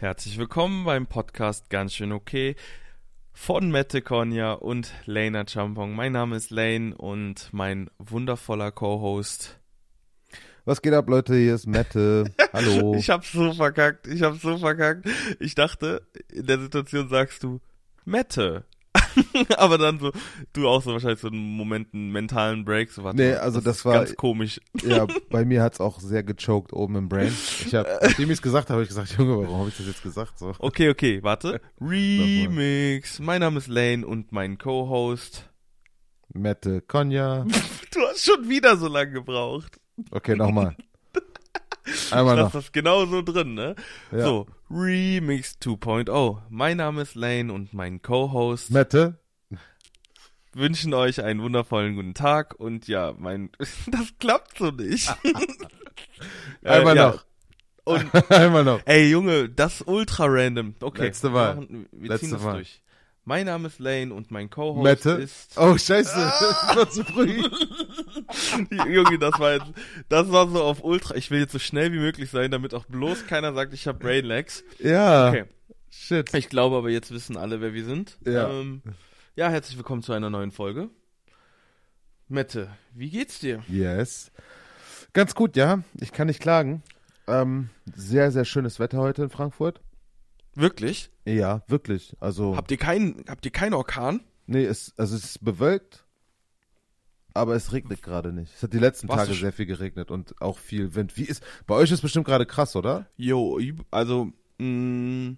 Herzlich willkommen beim Podcast Ganz schön okay von Mette Konya und Lena Champong. Mein Name ist Lane und mein wundervoller Co-Host. Was geht ab, Leute? Hier ist Mette. Hallo. ich hab's so verkackt. Ich hab's so verkackt. Ich dachte, in der Situation sagst du Mette. aber dann so, du auch so wahrscheinlich so einen Moment, einen mentalen Break. So, warte, nee, also das, das war ganz komisch. Ja, bei mir hat's auch sehr gechoked oben im Brain. Ich hab, nachdem ich es gesagt habe, habe ich gesagt, Junge, warum habe ich das jetzt gesagt? So. Okay, okay, warte. Remix. Mein Name ist Lane und mein Co-Host Mette Konja. du hast schon wieder so lange gebraucht. Okay, nochmal. Einmal ich noch. das genau so drin, ne? Ja. So, Remix 2.0. Mein Name ist Lane und mein Co-Host Mette. Wünschen euch einen wundervollen guten Tag und ja, mein, das klappt so nicht. Einmal ja. noch. Und, Einmal noch. ey Junge, das ist ultra random. Okay. Letzte Mal. Wir, machen, wir Letzte ziehen das Mal. durch. Mein Name ist Lane und mein Co-Host ist. Oh, scheiße. Das war zu früh. Junge, das war jetzt, das war so auf Ultra. Ich will jetzt so schnell wie möglich sein, damit auch bloß keiner sagt, ich habe Brain Lags. Ja. Okay. Shit. Ich glaube aber jetzt wissen alle, wer wir sind. Ja. Ähm, ja, herzlich willkommen zu einer neuen Folge. Mette, wie geht's dir? Yes. Ganz gut, ja. Ich kann nicht klagen. Ähm, sehr, sehr schönes Wetter heute in Frankfurt. Wirklich? Ja, wirklich. Also, Habt ihr keinen, habt ihr keinen Orkan? nee, es, also es ist bewölkt, aber es regnet gerade nicht. Es hat die letzten Warst Tage du sch- sehr viel geregnet und auch viel Wind. Wie ist, bei euch ist bestimmt gerade krass, oder? Jo, also, mh,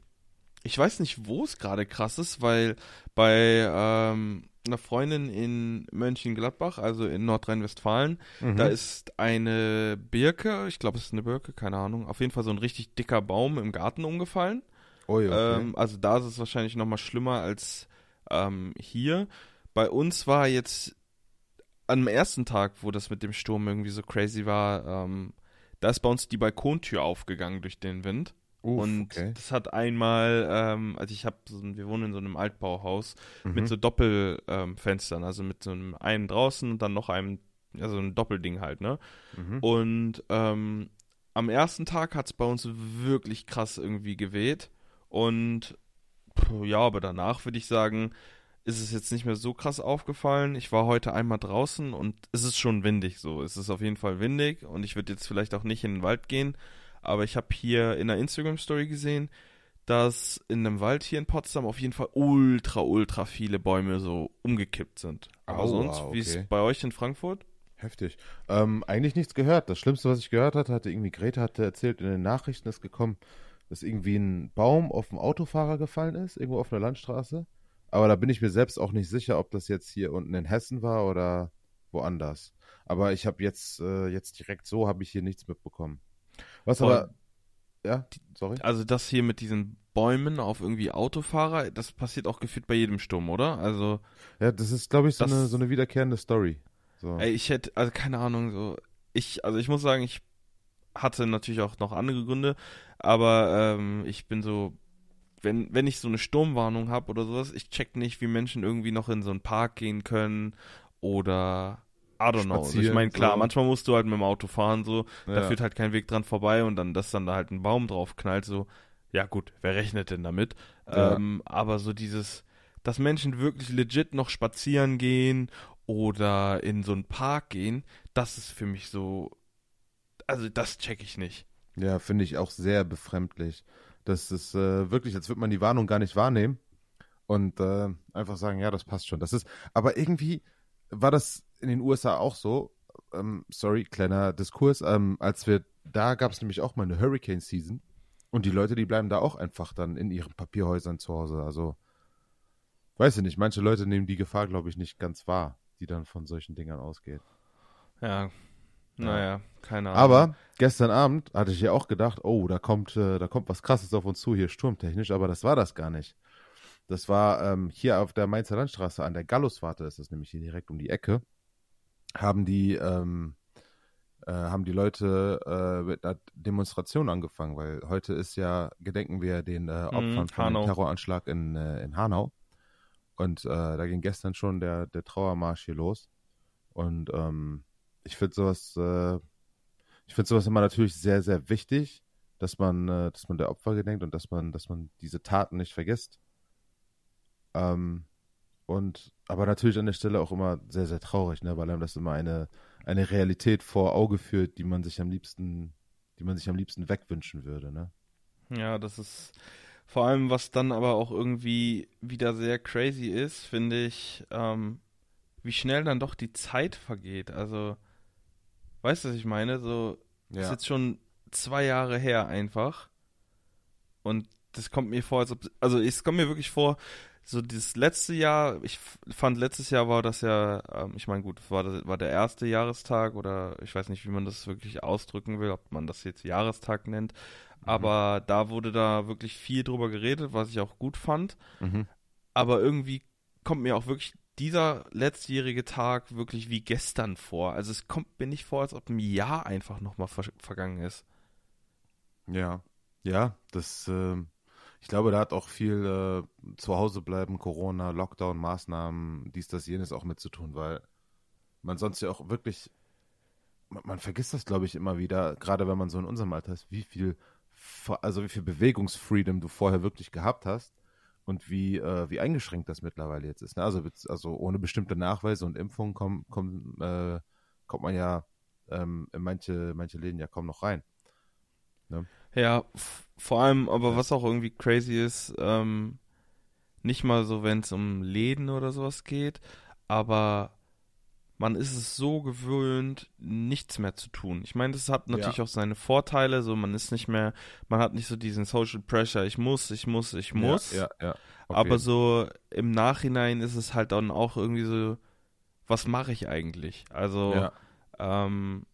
ich weiß nicht, wo es gerade krass ist, weil bei ähm, einer Freundin in Mönchengladbach, also in Nordrhein-Westfalen, Mhm. da ist eine Birke, ich glaube, es ist eine Birke, keine Ahnung, auf jeden Fall so ein richtig dicker Baum im Garten umgefallen. Ui, okay. Ähm, also da ist es wahrscheinlich noch mal schlimmer als ähm, hier. Bei uns war jetzt am ersten Tag, wo das mit dem Sturm irgendwie so crazy war, ähm, da ist bei uns die Balkontür aufgegangen durch den Wind. Uff, und okay. das hat einmal, ähm, also ich habe, so, wir wohnen in so einem Altbauhaus Mhm. mit so Doppelfenstern, ähm, also mit so einem einen draußen und dann noch einem, also ein Doppelding halt, ne? Mhm. Und ähm, am ersten Tag hat es bei uns wirklich krass irgendwie geweht. Und ja, aber danach würde ich sagen, ist es jetzt nicht mehr so krass aufgefallen. Ich war heute einmal draußen und es ist schon windig so. Es ist auf jeden Fall windig und ich würde jetzt vielleicht auch nicht in den Wald gehen. Aber ich habe hier in einer Instagram-Story gesehen, dass in einem Wald hier in Potsdam auf jeden Fall ultra, ultra viele Bäume so umgekippt sind. Aber Aua, sonst, wie ist okay. es bei euch in Frankfurt? Heftig. Ähm, eigentlich nichts gehört. Das Schlimmste, was ich gehört hatte, hatte irgendwie Greta hatte erzählt, in den Nachrichten ist gekommen, dass irgendwie ein Baum auf einen Autofahrer gefallen ist, irgendwo auf einer Landstraße. Aber da bin ich mir selbst auch nicht sicher, ob das jetzt hier unten in Hessen war oder woanders. Aber ich habe jetzt, äh, jetzt direkt so, habe ich hier nichts mitbekommen. Was Voll. aber, ja, sorry. Also das hier mit diesen Bäumen auf irgendwie Autofahrer, das passiert auch gefühlt bei jedem Sturm, oder? Also, Ja, das ist, glaube ich, so Das- eine, so eine wiederkehrende Story. So. ey, ich hätte, also keine Ahnung, so, ich, also ich muss sagen, ich hatte natürlich auch noch andere Gründe, aber ähm, ich bin so, wenn, wenn ich so eine Sturmwarnung habe oder sowas, ich check nicht, wie Menschen irgendwie noch in so einen Park gehen können oder I don't know. Also ich meine, klar, so. manchmal musst du halt mit dem Auto fahren, so, da Ja. führt halt kein Weg dran vorbei und dann, dass dann da halt ein Baum drauf knallt, so, ja gut, wer rechnet denn damit? Ja. Ähm, aber so dieses, dass Menschen wirklich legit noch spazieren gehen oder in so einen Park gehen, das ist für mich so, also das check ich nicht. Ja, finde ich auch sehr befremdlich. Das ist äh, wirklich, als würde man die Warnung gar nicht wahrnehmen und äh, einfach sagen, ja, das passt schon. Das ist, aber irgendwie war das in den USA auch so. Ähm, sorry, kleiner Diskurs. Ähm, als wir da gab es nämlich auch mal eine Hurricane Season und die Leute, die bleiben da auch einfach dann in ihren Papierhäusern zu Hause. Also weiß ich nicht. Manche Leute nehmen die Gefahr, glaube ich, nicht ganz wahr, die dann von solchen Dingern ausgeht. Ja, naja, keine Ahnung. Aber gestern Abend hatte ich ja auch gedacht, oh, da kommt, äh, da kommt was Krasses auf uns zu, hier sturmtechnisch, aber das war das gar nicht. Das war ähm, hier auf der Mainzer Landstraße an der Galluswarte, ist das nämlich hier direkt um die Ecke, haben die, ähm, äh, haben die Leute äh, mit einer Demonstration angefangen, weil heute ist ja, gedenken wir den äh, Opfern von Hanau. dem Terroranschlag in, äh, in Hanau. Und äh, da ging gestern schon der, der Trauermarsch hier los. Und ähm, ich finde sowas, äh, ich finde sowas immer natürlich sehr, sehr wichtig, dass man, äh, dass man der Opfer gedenkt und dass man, dass man diese Taten nicht vergisst. Ähm, und aber natürlich an der Stelle auch immer sehr, sehr traurig, ne, weil einem das immer eine, eine Realität vor Auge führt, die man sich am liebsten, die man sich am liebsten wegwünschen würde, ne? Ja, das ist vor allem, was dann aber auch irgendwie wieder sehr crazy ist, finde ich, ähm, wie schnell dann doch die Zeit vergeht. Also, weißt du, was ich meine? So, ja. ist jetzt schon zwei Jahre her einfach. Und das kommt mir vor, als ob, also es kommt mir wirklich vor, so dieses letzte Jahr, ich fand letztes Jahr war das ja, ähm, ich meine gut, war, das, war der erste Jahrestag oder ich weiß nicht, wie man das wirklich ausdrücken will, ob man das jetzt Jahrestag nennt, mhm. aber da wurde da wirklich viel drüber geredet, was ich auch gut fand. Mhm. Aber irgendwie kommt mir auch wirklich dieser letztjährige Tag wirklich wie gestern vor. Also es kommt mir nicht vor, als ob ein Jahr einfach nochmal ver vergangen ist. Ja, ja, das, äh, ich glaube, da hat auch viel äh, zu Hause bleiben, Corona, Lockdown, Maßnahmen, dies, das, jenes auch mit zu tun, weil man sonst ja auch wirklich, man, man vergisst das, glaube ich, immer wieder, gerade wenn man so in unserem Alter ist, wie viel, also wie viel Bewegungsfreedom du vorher wirklich gehabt hast und wie, äh, wie eingeschränkt das mittlerweile jetzt ist. Ne? Also, also ohne bestimmte Nachweise und Impfungen komm, komm, äh, kommt man ja ähm, in manche, manche Läden ja kaum noch rein. Ne? Ja, vor allem, aber was auch irgendwie crazy ist, ähm, nicht mal so, wenn es um Läden oder sowas geht, aber man ist es so gewöhnt, nichts mehr zu tun. Ich meine, das hat natürlich ja. auch seine Vorteile, so man ist nicht mehr, man hat nicht so diesen Social Pressure, ich muss, ich muss, ich muss. Ja, ja. Aber so im Nachhinein ist es halt dann auch irgendwie so, was mache ich eigentlich? Also ja. ähm,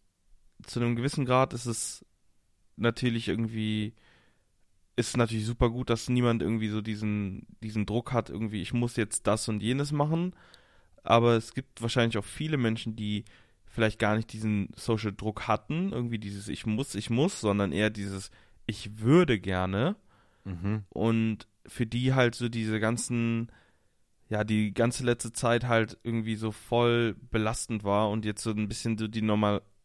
zu einem gewissen Grad ist es natürlich irgendwie ist natürlich super gut, dass niemand irgendwie so diesen, diesen Druck hat, irgendwie, ich muss jetzt das und jenes machen. Aber es gibt wahrscheinlich auch viele Menschen, die vielleicht gar nicht diesen Social Druck hatten, irgendwie dieses Ich muss, ich muss, sondern eher dieses Ich würde gerne. Mhm. Und für die halt so diese ganzen, ja, die ganze letzte Zeit halt irgendwie so voll belastend war und jetzt so ein bisschen so die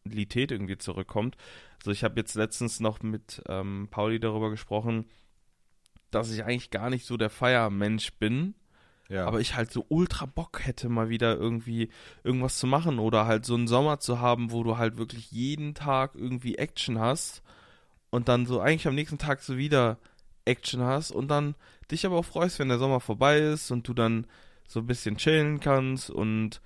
Normalität irgendwie zurückkommt. Also ich habe jetzt letztens noch mit ähm, Pauli darüber gesprochen, dass ich eigentlich gar nicht so der Feiermensch bin. Ja. Aber ich halt so ultra Bock hätte, mal wieder irgendwie irgendwas zu machen oder halt so einen Sommer zu haben, wo du halt wirklich jeden Tag irgendwie Action hast und dann so eigentlich am nächsten Tag so wieder Action hast und dann dich aber auch freust, wenn der Sommer vorbei ist und du dann so ein bisschen chillen kannst und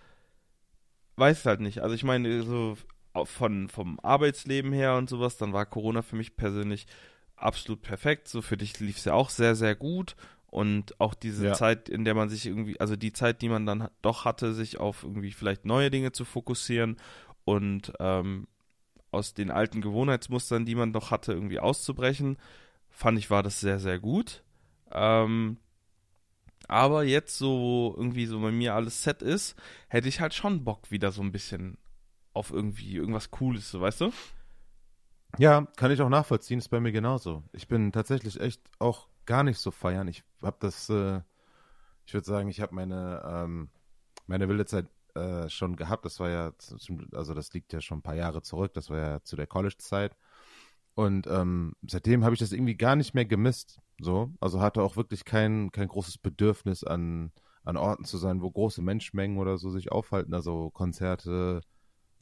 weißt halt nicht. Also ich meine, so von, vom Arbeitsleben her und sowas, dann war Corona für mich persönlich absolut perfekt. So für dich lief es ja auch sehr, sehr gut. Und auch diese ja. Zeit, in der man sich irgendwie, also die Zeit, die man dann doch hatte, sich auf irgendwie vielleicht neue Dinge zu fokussieren und ähm, aus den alten Gewohnheitsmustern, die man doch hatte, irgendwie auszubrechen, fand ich, war das sehr, sehr gut. Ähm, aber jetzt so irgendwie so bei mir alles set ist, hätte ich halt schon Bock wieder so ein bisschen auf irgendwie irgendwas Cooles, so weißt du? Ja, kann ich auch nachvollziehen, ist bei mir genauso. Ich bin tatsächlich echt auch gar nicht so feiern. Ich habe das, äh, ich würde sagen, ich habe meine, ähm, meine wilde Zeit äh, schon gehabt. Das war ja, zum, also das liegt ja schon ein paar Jahre zurück. Das war ja zu der College-Zeit. Und ähm, seitdem habe ich das irgendwie gar nicht mehr gemisst. So, also hatte auch wirklich kein, kein großes Bedürfnis an, an Orten zu sein, wo große Menschenmengen oder so sich aufhalten. Also Konzerte,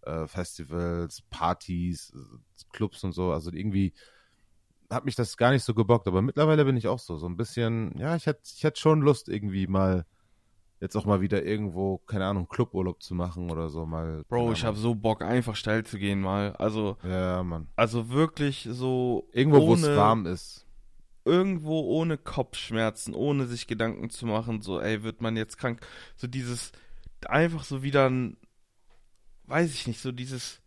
äh, Festivals, Partys, Clubs und so. Also irgendwie hat mich das gar nicht so gebockt, aber mittlerweile bin ich auch so, so ein bisschen, ja, ich hätte ich hätt schon Lust irgendwie mal jetzt auch mal wieder irgendwo, keine Ahnung, Cluburlaub zu machen oder so mal. Bro, ich habe so Bock, einfach steil zu gehen mal. Also, ja, Mann. Also wirklich so. Irgendwo, wo es warm ist. Irgendwo ohne Kopfschmerzen, ohne sich Gedanken zu machen, so, ey, wird man jetzt krank. So dieses, einfach so wieder ein weiß ich nicht, so dieses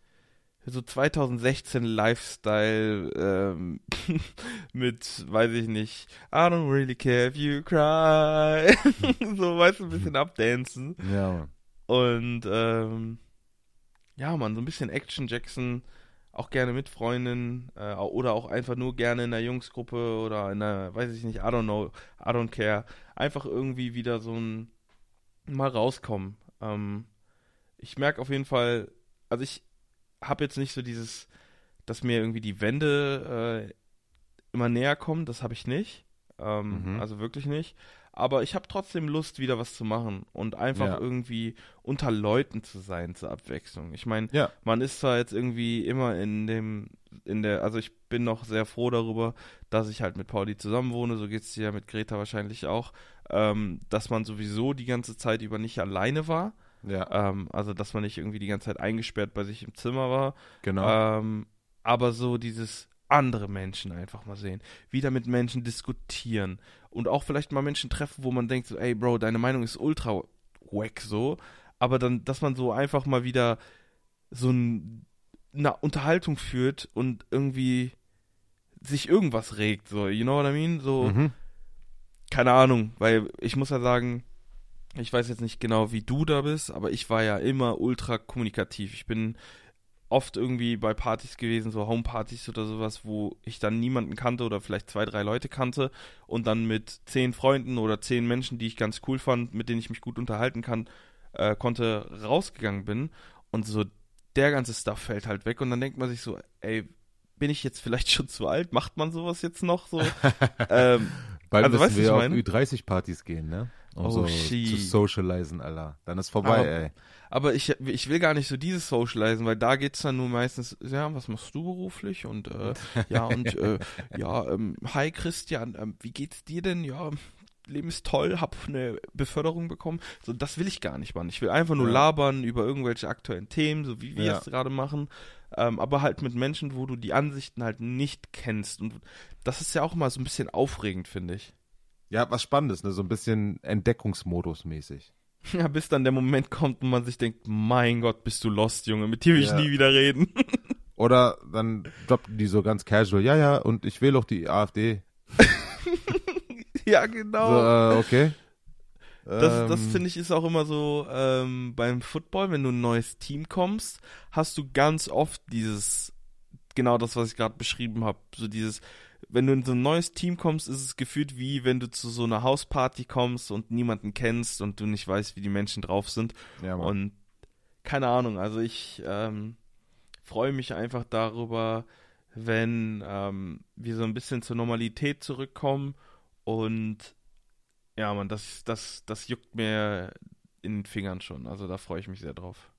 so 2016 Lifestyle ähm, mit, weiß ich nicht, I don't really care if you cry. so, weißt du, ein bisschen abdancen. Ja, Mann. Und ähm, ja, man, so ein bisschen Action Jackson, auch gerne mit Freundinnen äh, oder auch einfach nur gerne in einer Jungsgruppe oder in einer, weiß ich nicht, I don't know, I don't care. Einfach irgendwie wieder so ein mal rauskommen. Ähm, ich merke auf jeden Fall, also ich habe jetzt nicht so dieses, dass mir irgendwie die Wände immer näher kommen, das habe ich nicht. Ähm, Mhm. Also wirklich nicht. Aber ich habe trotzdem Lust, wieder was zu machen und einfach Ja. irgendwie unter Leuten zu sein zur Abwechslung. Ich meine, Ja. man ist zwar jetzt irgendwie immer in dem, in der, also ich bin noch sehr froh darüber, dass ich halt mit Pauli zusammenwohne, so geht es dir ja mit Greta wahrscheinlich auch, ähm, dass man sowieso die ganze Zeit über nicht alleine war. Ja, Ähm, also dass man nicht irgendwie die ganze Zeit eingesperrt bei sich im Zimmer war. genau. Ähm, aber so dieses andere Menschen einfach mal sehen, wieder mit Menschen diskutieren und auch vielleicht mal Menschen treffen, wo man denkt so, ey Bro, deine Meinung ist ultra wack so, aber dann, dass man so einfach mal wieder so ein, eine Unterhaltung führt und irgendwie sich irgendwas regt, so, you know what I mean? So, mhm. keine Ahnung, weil ich muss ja sagen, ich weiß jetzt nicht genau, wie du da bist, aber ich war ja immer ultra kommunikativ. Ich bin oft irgendwie bei Partys gewesen, so Homepartys oder sowas, wo ich dann niemanden kannte oder vielleicht zwei, drei Leute kannte und dann mit zehn Freunden oder zehn Menschen, die ich ganz cool fand, mit denen ich mich gut unterhalten kann, äh, konnte, rausgegangen bin und so der ganze Stuff fällt halt weg und dann denkt man sich so, ey, bin ich jetzt vielleicht schon zu alt? Macht man sowas jetzt noch so? ähm, Bald also, müssen weißt du, wir auf ich meine? Ü30-Partys gehen, ne? Um Oh, so shit. zu socialisen, Alter. Dann ist vorbei, Aber- ey. Aber ich, ich will gar nicht so dieses Socializen, weil da geht's dann nur meistens, ja, was machst du beruflich? Und äh, ja, und äh, ja, ähm, hi Christian, ähm, wie geht's dir denn? Ja, Leben ist toll, hab eine Beförderung bekommen. So, das will ich gar nicht, Mann. Ich will einfach nur Ja. labern über irgendwelche aktuellen Themen, so wie wir Ja. es gerade machen. Ähm, aber halt mit Menschen, wo du die Ansichten halt nicht kennst. Und das ist ja auch mal so ein bisschen aufregend, finde ich. Ja, was Spannendes, ne? So ein bisschen Entdeckungsmodus mäßig. Ja, bis dann der Moment kommt und man sich denkt, mein Gott, bist du lost, Junge, mit dir will Ja. ich nie wieder reden. Oder dann droppen die so ganz casual, ja, ja, und ich wähle auch die AfD. ja, So, genau. äh, okay. das das Ähm, finde ich ist auch immer so ähm, beim Football, wenn du in ein neues Team kommst, hast du ganz oft dieses, genau das, was ich gerade beschrieben habe, so dieses, wenn du in so ein neues Team kommst, ist es gefühlt wie wenn du zu so einer Hausparty kommst und niemanden kennst und du nicht weißt, wie die Menschen drauf sind. Ja, Mann. Und keine Ahnung, also ich ähm, freue mich einfach darüber, wenn ähm, wir so ein bisschen zur Normalität zurückkommen und ja, man, das, das, das juckt mir in den Fingern schon. Also da freue ich mich sehr drauf.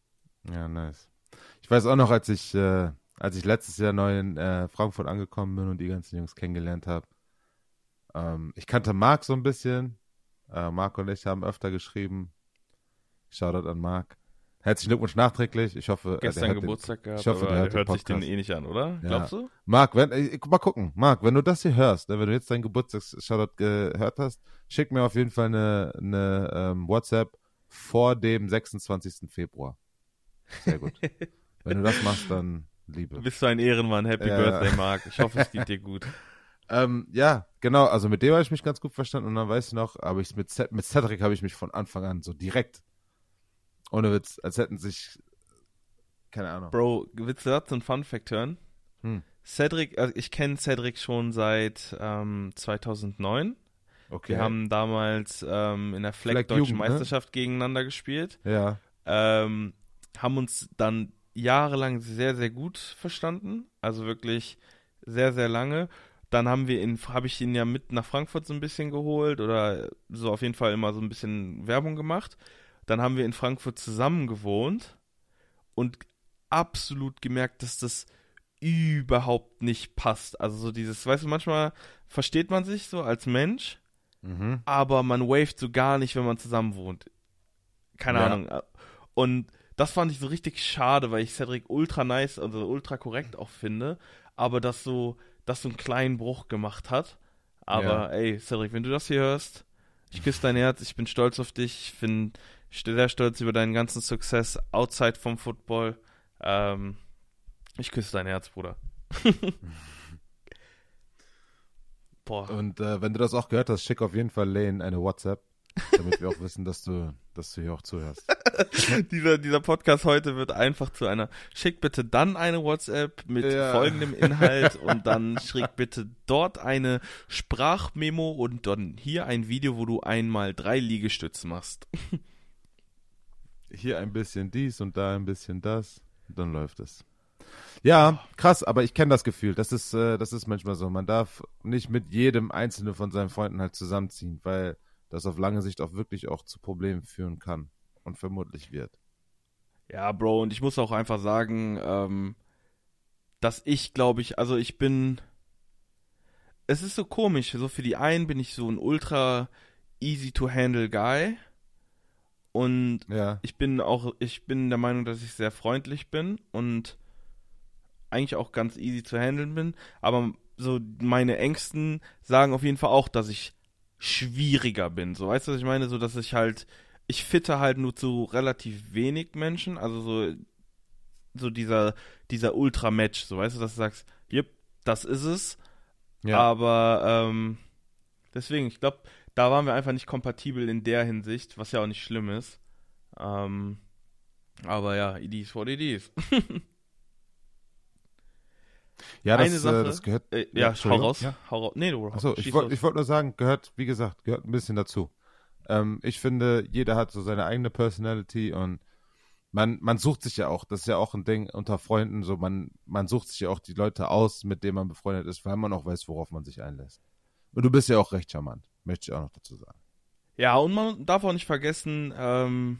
Ja, nice. Ich weiß auch noch, als ich, äh, als ich letztes Jahr neu in äh, Frankfurt angekommen bin und die ganzen Jungs kennengelernt habe. Ähm, ich kannte Marc so ein bisschen. Äh, Marc und ich haben öfter geschrieben. Shoutout an Marc. Herzlichen Glückwunsch nachträglich. Ich hoffe, äh, Gestern hört den- Geburtstag gehabt, ich hoffe, der hört hört sich den eh nicht an, oder? Ja. Glaubst du? Marc, wenn, äh, mal gucken. Marc, wenn du das hier hörst, ne, wenn du jetzt deinen Geburtstags-Shoutout gehört hast, schick mir auf jeden Fall eine, eine ähm, WhatsApp vor dem 26. Februar. Sehr gut. wenn du das machst, dann Liebe. Du bist so ein Ehrenmann. Happy Ja. Birthday, Marc. Ich hoffe, es geht dir gut. Ähm, ja, genau, also mit dem habe ich mich ganz gut verstanden und dann weiß ich noch, aber ich mit, mit Cedric habe ich mich von Anfang an so direkt, ohne Witz, als hätten sich, keine Ahnung. Bro, willst du dazu einen Fun Fact hören? Hm. Cedric, also ich kenne Cedric schon seit ähm, 2009. Okay. Wir haben damals ähm, in der Fleck Fleck Deutschen Jugend, ne? Meisterschaft gegeneinander gespielt. ja, Ähm, haben uns dann jahrelang sehr, sehr gut verstanden. Also wirklich sehr, sehr lange. Dann haben wir ihn, habe ich ihn ja mit nach Frankfurt so ein bisschen geholt oder so auf jeden Fall immer so ein bisschen Werbung gemacht. Dann haben wir in Frankfurt zusammen gewohnt und absolut gemerkt, dass das überhaupt nicht passt. Also so dieses, weißt du, manchmal versteht man sich so als Mensch, mhm. aber man waved so gar nicht, wenn man zusammen wohnt. Keine Ja. Ahnung. Und das fand ich so richtig schade, weil ich Cedric ultra nice, also ultra korrekt auch finde, aber das so, das so einen kleinen Bruch gemacht hat. Aber Ja. ey, Cedric, wenn du das hier hörst, ich küsse dein Herz, ich bin stolz auf dich, ich bin sehr stolz über deinen ganzen Success outside vom Football. Ähm, ich küsse dein Herz, Bruder. Boah. Und äh, wenn du das auch gehört hast, schick auf jeden Fall Lane eine WhatsApp, damit wir auch wissen, dass du, dass du hier auch zuhörst. dieser, dieser Podcast heute wird einfach zu einer. Schick bitte dann eine WhatsApp mit Ja. folgendem Inhalt und dann schick bitte dort eine Sprachmemo und dann hier ein Video, wo du einmal drei Liegestütze machst. Hier ein bisschen dies und da ein bisschen das, dann läuft es. Ja, krass, aber ich kenne das Gefühl. Das ist, äh, das ist manchmal so. Man darf nicht mit jedem einzelnen von seinen Freunden halt zusammenziehen, weil das auf lange Sicht auch wirklich auch zu Problemen führen kann und vermutlich wird. Ja, Bro, und ich muss auch einfach sagen, ähm, dass ich, glaube ich, also ich bin. Es ist so komisch. So für die einen bin ich so ein ultra easy to handle Guy. Und Ja. ich bin auch, ich bin der Meinung, dass ich sehr freundlich bin und eigentlich auch ganz easy zu handeln bin. Aber so meine Ängsten sagen auf jeden Fall auch, dass ich schwieriger bin. So, weißt du, was ich meine? So, dass ich halt, ich fitte halt nur zu relativ wenig Menschen. Also so, so dieser, dieser Ultra-Match. So, weißt du, dass du sagst, yep, das ist es. Ja. Aber ähm, deswegen, ich glaube, da waren wir einfach nicht kompatibel in der Hinsicht, was ja auch nicht schlimm ist. Ähm, aber ja, is what it is. ja, das, eine Sache- äh, das gehört. Äh, Ja, ja, hau raus. Ja. Hau raus. Nee, du Achso, ich wollte wollt nur sagen, gehört, wie gesagt, gehört ein bisschen dazu. Ähm, ich finde, jeder hat so seine eigene Personality und man, man sucht sich ja auch, das ist ja auch ein Ding unter Freunden, so man, man sucht sich ja auch die Leute aus, mit denen man befreundet ist, weil man auch weiß, worauf man sich einlässt. Und du bist ja auch recht charmant, möchte ich auch noch dazu sagen. Ja, und man darf auch nicht vergessen, ähm,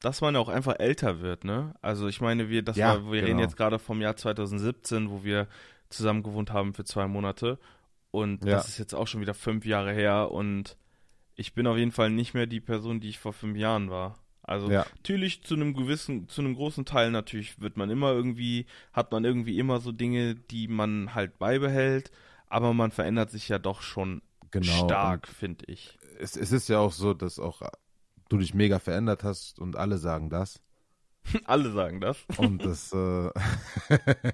dass man ja auch einfach älter wird, ne? Also ich meine, wir, das Ja, war, wir reden genau. jetzt gerade vom Jahr 2017, wo wir zusammen gewohnt haben für zwei Monate. Und Ja. das ist jetzt auch schon wieder fünf Jahre her und ich bin auf jeden Fall nicht mehr die Person, die ich vor fünf Jahren war. Also Ja. natürlich zu einem gewissen, zu einem großen Teil natürlich wird man immer irgendwie, hat man irgendwie immer so Dinge, die man halt beibehält, aber man verändert sich ja doch schon Genau. stark, finde ich. Es, es ist ja auch so, dass auch du dich mega verändert hast und alle sagen das. Alle sagen das. Und das, äh,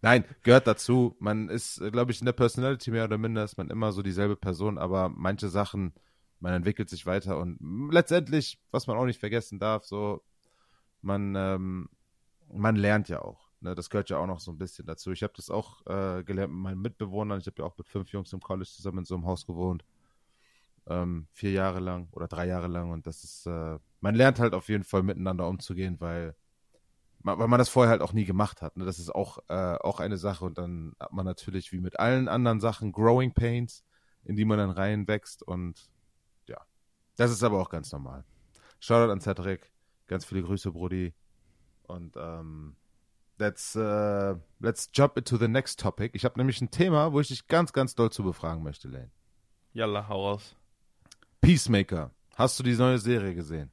nein, gehört dazu. Man ist, glaube ich, in der Personality mehr oder minder ist man immer so dieselbe Person, aber manche Sachen, man entwickelt sich weiter und letztendlich, was man auch nicht vergessen darf, so, man, ähm, man lernt ja auch. Ne? Das gehört ja auch noch so ein bisschen dazu. Ich habe das auch äh, gelernt mit meinen Mitbewohnern. Ich habe ja auch mit fünf Jungs im College zusammen in so einem Haus gewohnt. Ähm, vier Jahre lang oder drei Jahre lang und das ist, äh, man lernt halt auf jeden Fall miteinander umzugehen, weil ma- weil man das vorher halt auch nie gemacht hat. Ne? Das ist auch, äh, auch eine Sache. Und dann hat man natürlich wie mit allen anderen Sachen Growing Pains, in die man dann reinwächst. Und ja, das ist aber auch ganz normal. Shoutout an Cedric. Ganz viele Grüße, Brudi. Und ähm, let's, äh, let's jump into the next topic. Ich habe nämlich ein Thema, wo ich dich ganz, ganz doll zu befragen möchte, Lane. Yalla, hau raus. Peacemaker. Hast du die neue Serie gesehen?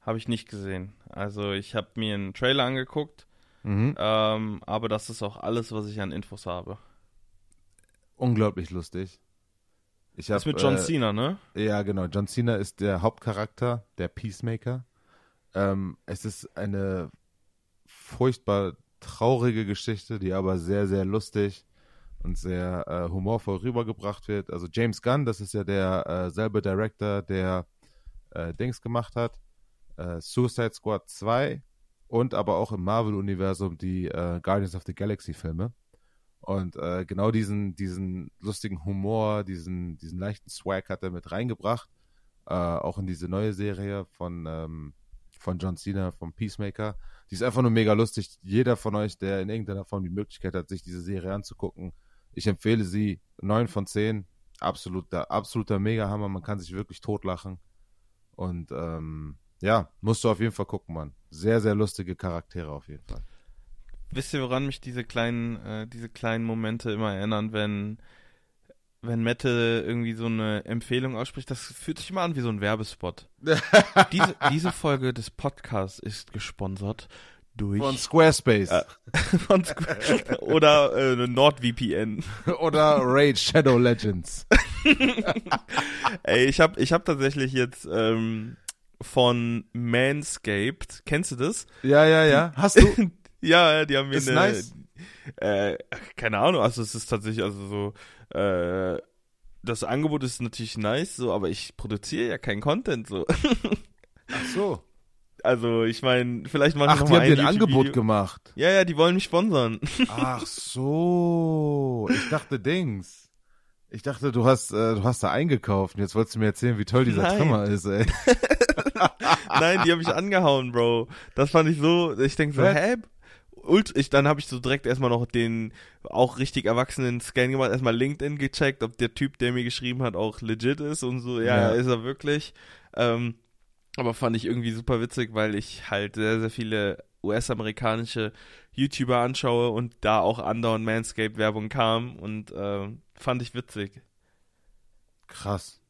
Habe ich nicht gesehen. Also ich habe mir einen Trailer angeguckt, Mhm. ähm, aber das ist auch alles, was ich an Infos habe. Unglaublich lustig. Ich Das hab, ist mit John äh, Cena, ne? Ja, genau. John Cena ist der Hauptcharakter, der Peacemaker. Ähm, es ist eine furchtbar traurige Geschichte, die aber sehr, sehr lustig und sehr äh, humorvoll rübergebracht wird. Also James Gunn, das ist ja der äh, selbe Director, der äh, Dings gemacht hat, äh, Suicide Squad 2 und aber auch im Marvel-Universum die äh, Guardians of the Galaxy-Filme. Und äh, genau diesen, diesen lustigen Humor, diesen, diesen leichten Swag hat er mit reingebracht. Auch in diese neue Serie von, ähm, von John Cena, vom Peacemaker. Die ist einfach nur mega lustig. Jeder von euch, der in irgendeiner Form die Möglichkeit hat, sich diese Serie anzugucken, ich empfehle sie. 9 von 10. Absoluter, absoluter Mega-Hammer. Man kann sich wirklich totlachen. Und ähm, ja, musst du auf jeden Fall gucken, Mann. Sehr, sehr lustige Charaktere auf jeden Fall. Wisst ihr, woran mich diese kleinen, äh, diese kleinen Momente immer erinnern, wenn, wenn Mette irgendwie so eine Empfehlung ausspricht? Das fühlt sich immer an wie so ein Werbespot. diese, diese Folge des Podcasts ist gesponsert durch Von Squarespace. Äh, von Squ- oder äh, NordVPN. Oder Raid Shadow Legends. Ey, ich habe ich hab tatsächlich jetzt ähm, von Manscaped, kennst du das? Ja, ja, ja. Hast du? ja, die haben mir Ist eine, nice. äh, keine Ahnung, also es ist tatsächlich also so, äh, das Angebot ist natürlich nice, so, aber ich produziere ja keinen Content, so. Ach so. Also ich meine, vielleicht mache ich Ach, noch die mal haben dir ein. Angebot gemacht. Ja, ja, die wollen mich sponsern. Ach so. Ich dachte Dings. Ich dachte, du hast, äh, du hast da eingekauft und jetzt wolltest du mir erzählen, wie toll dieser Nein. Trimmer ist, ey. Nein, die haben mich angehauen, Bro. Das fand ich so, ich denke so, hä? ult ich, dann habe ich so direkt erstmal noch den auch richtig erwachsenen Scan gemacht, erstmal LinkedIn gecheckt, ob der Typ, der mir geschrieben hat, auch legit ist und so. Ja, Ja. ist er wirklich. Ähm, aber fand ich irgendwie super witzig, weil ich halt sehr, sehr viele US-amerikanische YouTuber anschaue und da auch andauernd Manscaped-Werbung kam und ähm, fand ich witzig. Krass.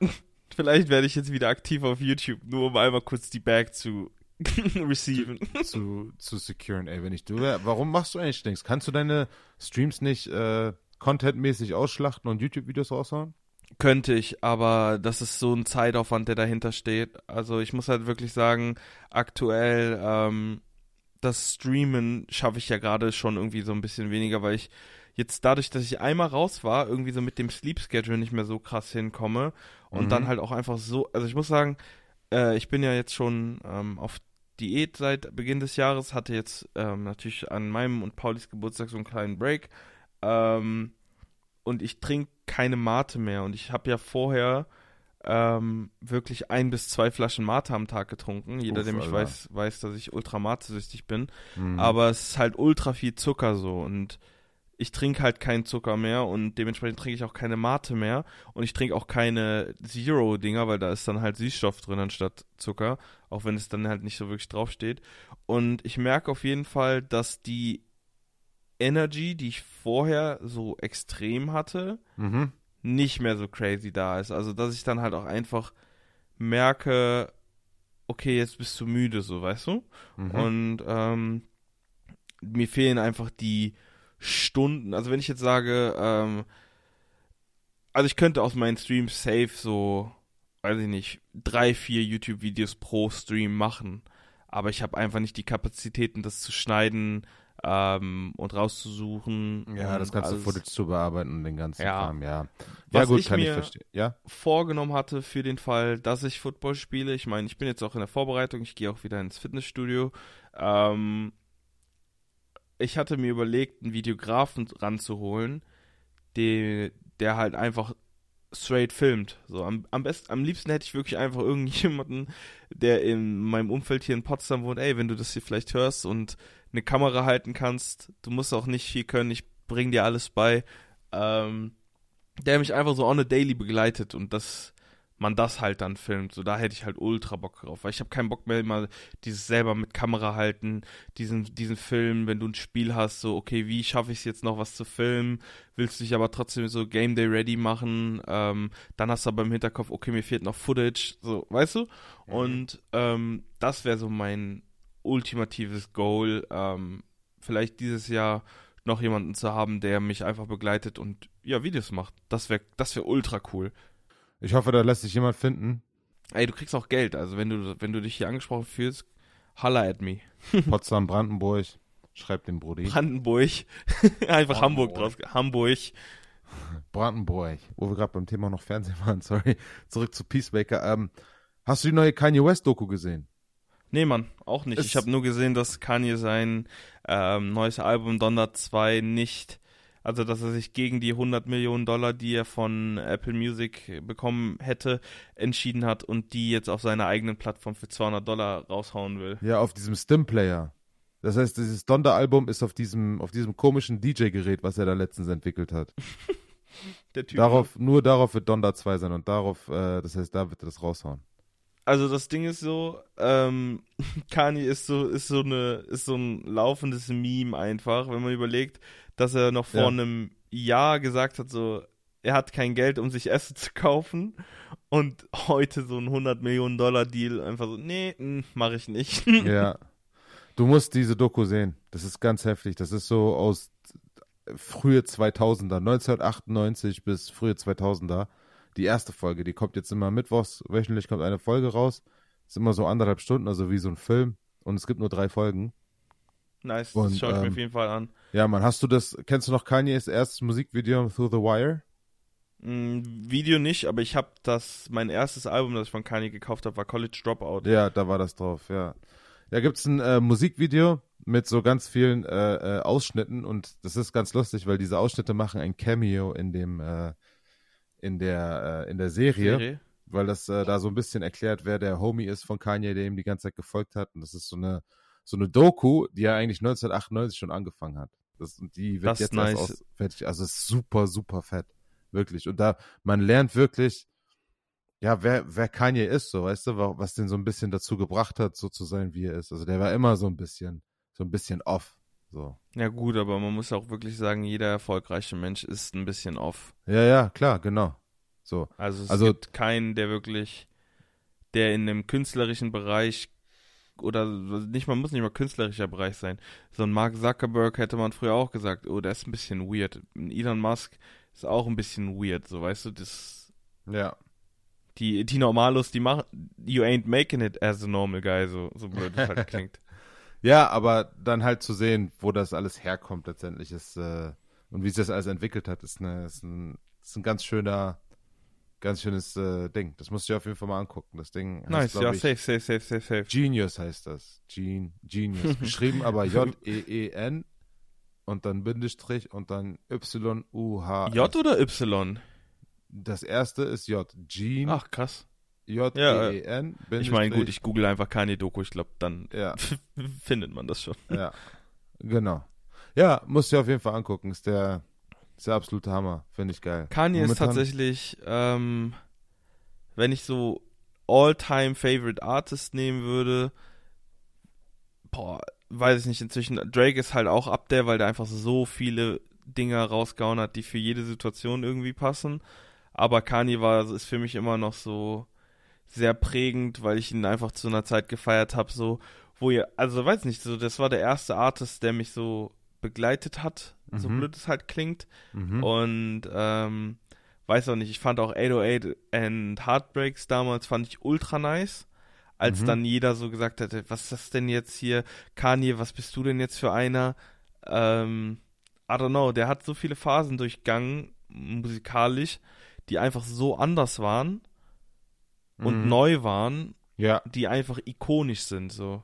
Vielleicht werde ich jetzt wieder aktiv auf YouTube, nur um einmal kurz die Bag zu receiven. zu, zu securen, ey, wenn ich du wär, warum machst du eigentlich nichts? Kannst du deine Streams nicht äh, contentmäßig ausschlachten und YouTube-Videos raushauen? Könnte ich, aber das ist so ein Zeitaufwand, der dahinter steht. Also ich muss halt wirklich sagen, aktuell ähm, das Streamen schaffe ich ja gerade schon irgendwie so ein bisschen weniger, weil ich jetzt dadurch, dass ich einmal raus war, irgendwie so mit dem Sleep Schedule nicht mehr so krass hinkomme und Mhm. dann halt auch einfach so, also ich muss sagen, äh, ich bin ja jetzt schon ähm, auf Diät seit Beginn des Jahres, hatte jetzt ähm, natürlich an meinem und Paulis Geburtstag so einen kleinen Break ähm, und ich trinke keine Mate mehr und ich habe ja vorher ähm, wirklich ein bis zwei Flaschen Mate am Tag getrunken. Jeder, Uff, der mich Alter. weiß, weiß, dass ich ultra Mate-süchtig bin. Mhm. Aber es ist halt ultra viel Zucker so und ich trinke halt keinen Zucker mehr und dementsprechend trinke ich auch keine Mate mehr und ich trinke auch keine Zero-Dinger, weil da ist dann halt Süßstoff drin anstatt Zucker, auch wenn es dann halt nicht so wirklich draufsteht. Und ich merke auf jeden Fall, dass die Energy, die ich vorher so extrem hatte, Mhm. nicht mehr so crazy da ist. Also, dass ich dann halt auch einfach merke, okay, jetzt bist du müde, so, weißt du? Mhm. Und ähm, mir fehlen einfach die Stunden. Also wenn ich jetzt sage, ähm, also ich könnte aus meinen Streams safe so, weiß ich nicht, drei, vier YouTube-Videos pro Stream machen. Aber ich habe einfach nicht die Kapazitäten, das zu schneiden ähm, und rauszusuchen. ja, das ganze alles Footage zu bearbeiten und den ganzen Ja. Kram, ja. Ja, Was gut, ich kann ich mir- verstehen. Ja? vorgenommen hatte für den Fall, dass ich Football spiele. Ich meine, ich bin jetzt auch in der Vorbereitung, ich gehe auch wieder ins Fitnessstudio. Ähm, ich hatte mir überlegt, einen Videografen ranzuholen, der, der halt einfach straight filmt. So am, am besten, am liebsten hätte ich wirklich einfach irgendjemanden, der in meinem Umfeld hier in Potsdam wohnt, ey, wenn du das hier vielleicht hörst und eine Kamera halten kannst, du musst auch nicht viel können, ich bring dir alles bei. Ähm, der mich einfach so on a daily begleitet und dass man das halt dann filmt. So, da hätte ich halt ultra Bock drauf, weil ich habe keinen Bock mehr immer dieses selber mit Kamera halten, diesen, diesen Film, wenn du ein Spiel hast, so, okay, wie schaffe ich es jetzt noch was zu filmen? Willst du dich aber trotzdem so Game Day ready machen? Ähm, dann hast du aber im Hinterkopf, okay, mir fehlt noch Footage, so, weißt du? Und ähm, das wäre so mein ultimatives Goal, ähm, vielleicht dieses Jahr noch jemanden zu haben, der mich einfach begleitet und ja, Videos macht. Das wäre das wär ultra cool. Ich hoffe, da lässt sich jemand finden. Ey, du kriegst auch Geld, also wenn du, wenn du dich hier angesprochen fühlst, holla at me. Potsdam, Brandenburg. Schreibt dem Brudi. Brandenburg. einfach Hamburg Brandenburg. draus. Hamburg. Brandenburg. Wo wir gerade beim Thema noch Fernsehen waren, sorry. Zurück zu Peacemaker. Ähm, hast du die neue Kanye West-Doku gesehen? Nee, Mann, auch nicht. Es- ich habe nur gesehen, dass Kanye sein ähm, neues Album Donner 2 nicht, also dass er sich gegen die 100 Millionen Dollar, die er von Apple Music bekommen hätte, entschieden hat und die jetzt auf seiner eigenen Plattform für 200 Dollar raushauen will. Ja, auf diesem Stim-Player. Das heißt, dieses Donda-Album ist auf diesem, auf diesem komischen DJ-Gerät, was er da letztens entwickelt hat. Der Typ. Darauf, nur darauf wird Donda 2 sein und darauf, äh, das heißt, da wird er das raushauen. Also das Ding ist so, ähm, Kanye ist so, ist so eine, ist so ein laufendes Meme einfach, wenn man überlegt, dass er noch vor Ja. einem Jahr gesagt hat, so, er hat kein Geld, um sich Essen zu kaufen und heute so ein 100 Millionen Dollar Deal einfach so, nee, mache ich nicht. Ja. Du musst diese Doku sehen. Das ist ganz heftig. Das ist so aus frühe 2000er, 1998 bis frühe 2000er. Die erste Folge, die kommt jetzt immer mittwochs, wöchentlich kommt eine Folge raus. Ist immer so anderthalb Stunden, also wie so ein Film. Und es gibt nur drei Folgen. nice, Und, das schaue ich mir ähm, auf jeden Fall an. Ja, Mann, hast du das, kennst du noch Kanyes erstes Musikvideo Through the Wire? Mm, Video nicht, aber ich habe das, mein erstes Album, das ich von Kanye gekauft habe, war College Dropout. Ja, da war das drauf, ja. Da gibt's ein äh, Musikvideo mit so ganz vielen äh, äh, Ausschnitten und das ist ganz lustig, weil diese Ausschnitte machen ein Cameo in dem äh, in der äh, in der Serie, Serie. weil das äh, da so ein bisschen erklärt, wer der Homie ist von Kanye, der ihm die ganze Zeit gefolgt hat und das ist so eine so eine Doku, die ja eigentlich 1998 schon angefangen hat. Das, und die wird Das ist jetzt nice. erst aus, fertig. Also ist super, super fett. Wirklich. Und da, man lernt wirklich, ja, wer, wer Kanye ist, so, weißt du, wa- was den so ein bisschen dazu gebracht hat, so zu sein, wie er ist. Also der war immer so ein bisschen, so ein bisschen off. So. Ja gut, aber man muss auch wirklich sagen, jeder erfolgreiche Mensch ist ein bisschen off. Ja, ja, klar, genau. So. Also es Also- gibt keinen, der wirklich, der in einem künstlerischen Bereich oder nicht, man muss nicht mal künstlerischer Bereich sein. So ein Mark Zuckerberg hätte man früher auch gesagt, oh, der ist ein bisschen weird. Ein Elon Musk ist auch ein bisschen weird, so weißt du, das Ja. die die Normalos, die machen you ain't making it as a normal guy, so so blöd es halt klingt. Ja, aber dann halt zu sehen, wo das alles herkommt letztendlich ist äh, und wie sich das alles entwickelt hat, ist, eine, ist, ein, ist ein ganz schöner, ganz schönes äh, Ding. Das musst du dir auf jeden Fall mal angucken. Das Ding heißt, Nice, ja, ich, safe, safe, safe, safe, safe. Genius heißt das. Gen Genius. Geschrieben aber J-E-E-N und dann Bindestrich und dann Y-U-H. J oder Y? Das erste ist J. Gene. Ach, krass. J-E-E-N. Ich meine, gut, ich google einfach keine Doku, ich glaube, dann Ja, findet man das schon. ja. Genau. Ja, musst du auf jeden Fall angucken. Ist der, ist der absolute Hammer. Finde ich geil. Kanye ist Momentan- tatsächlich, ähm, wenn ich so All-Time Favorite Artist nehmen würde, boah, weiß ich nicht, inzwischen, Drake ist halt auch ab der, weil der einfach so viele Dinger rausgehauen hat, die für jede Situation irgendwie passen. Aber Kanye war, ist für mich immer noch so sehr prägend, weil ich ihn einfach zu einer Zeit gefeiert habe, so, wo ihr, also weiß nicht, so, das war der erste Artist, der mich so begleitet hat, so Mhm. blöd es halt klingt. Mhm. Und ähm, weiß auch nicht, ich fand auch 808 and Heartbreaks damals fand ich ultra nice, als Mhm. dann jeder so gesagt hatte, was ist das denn jetzt hier, Kanye, was bist du denn jetzt für einer? Ähm, I don't know, der hat so viele Phasen durchgangen, musikalisch, die einfach so anders waren und Mhm. neu waren, Ja, die einfach ikonisch sind, so.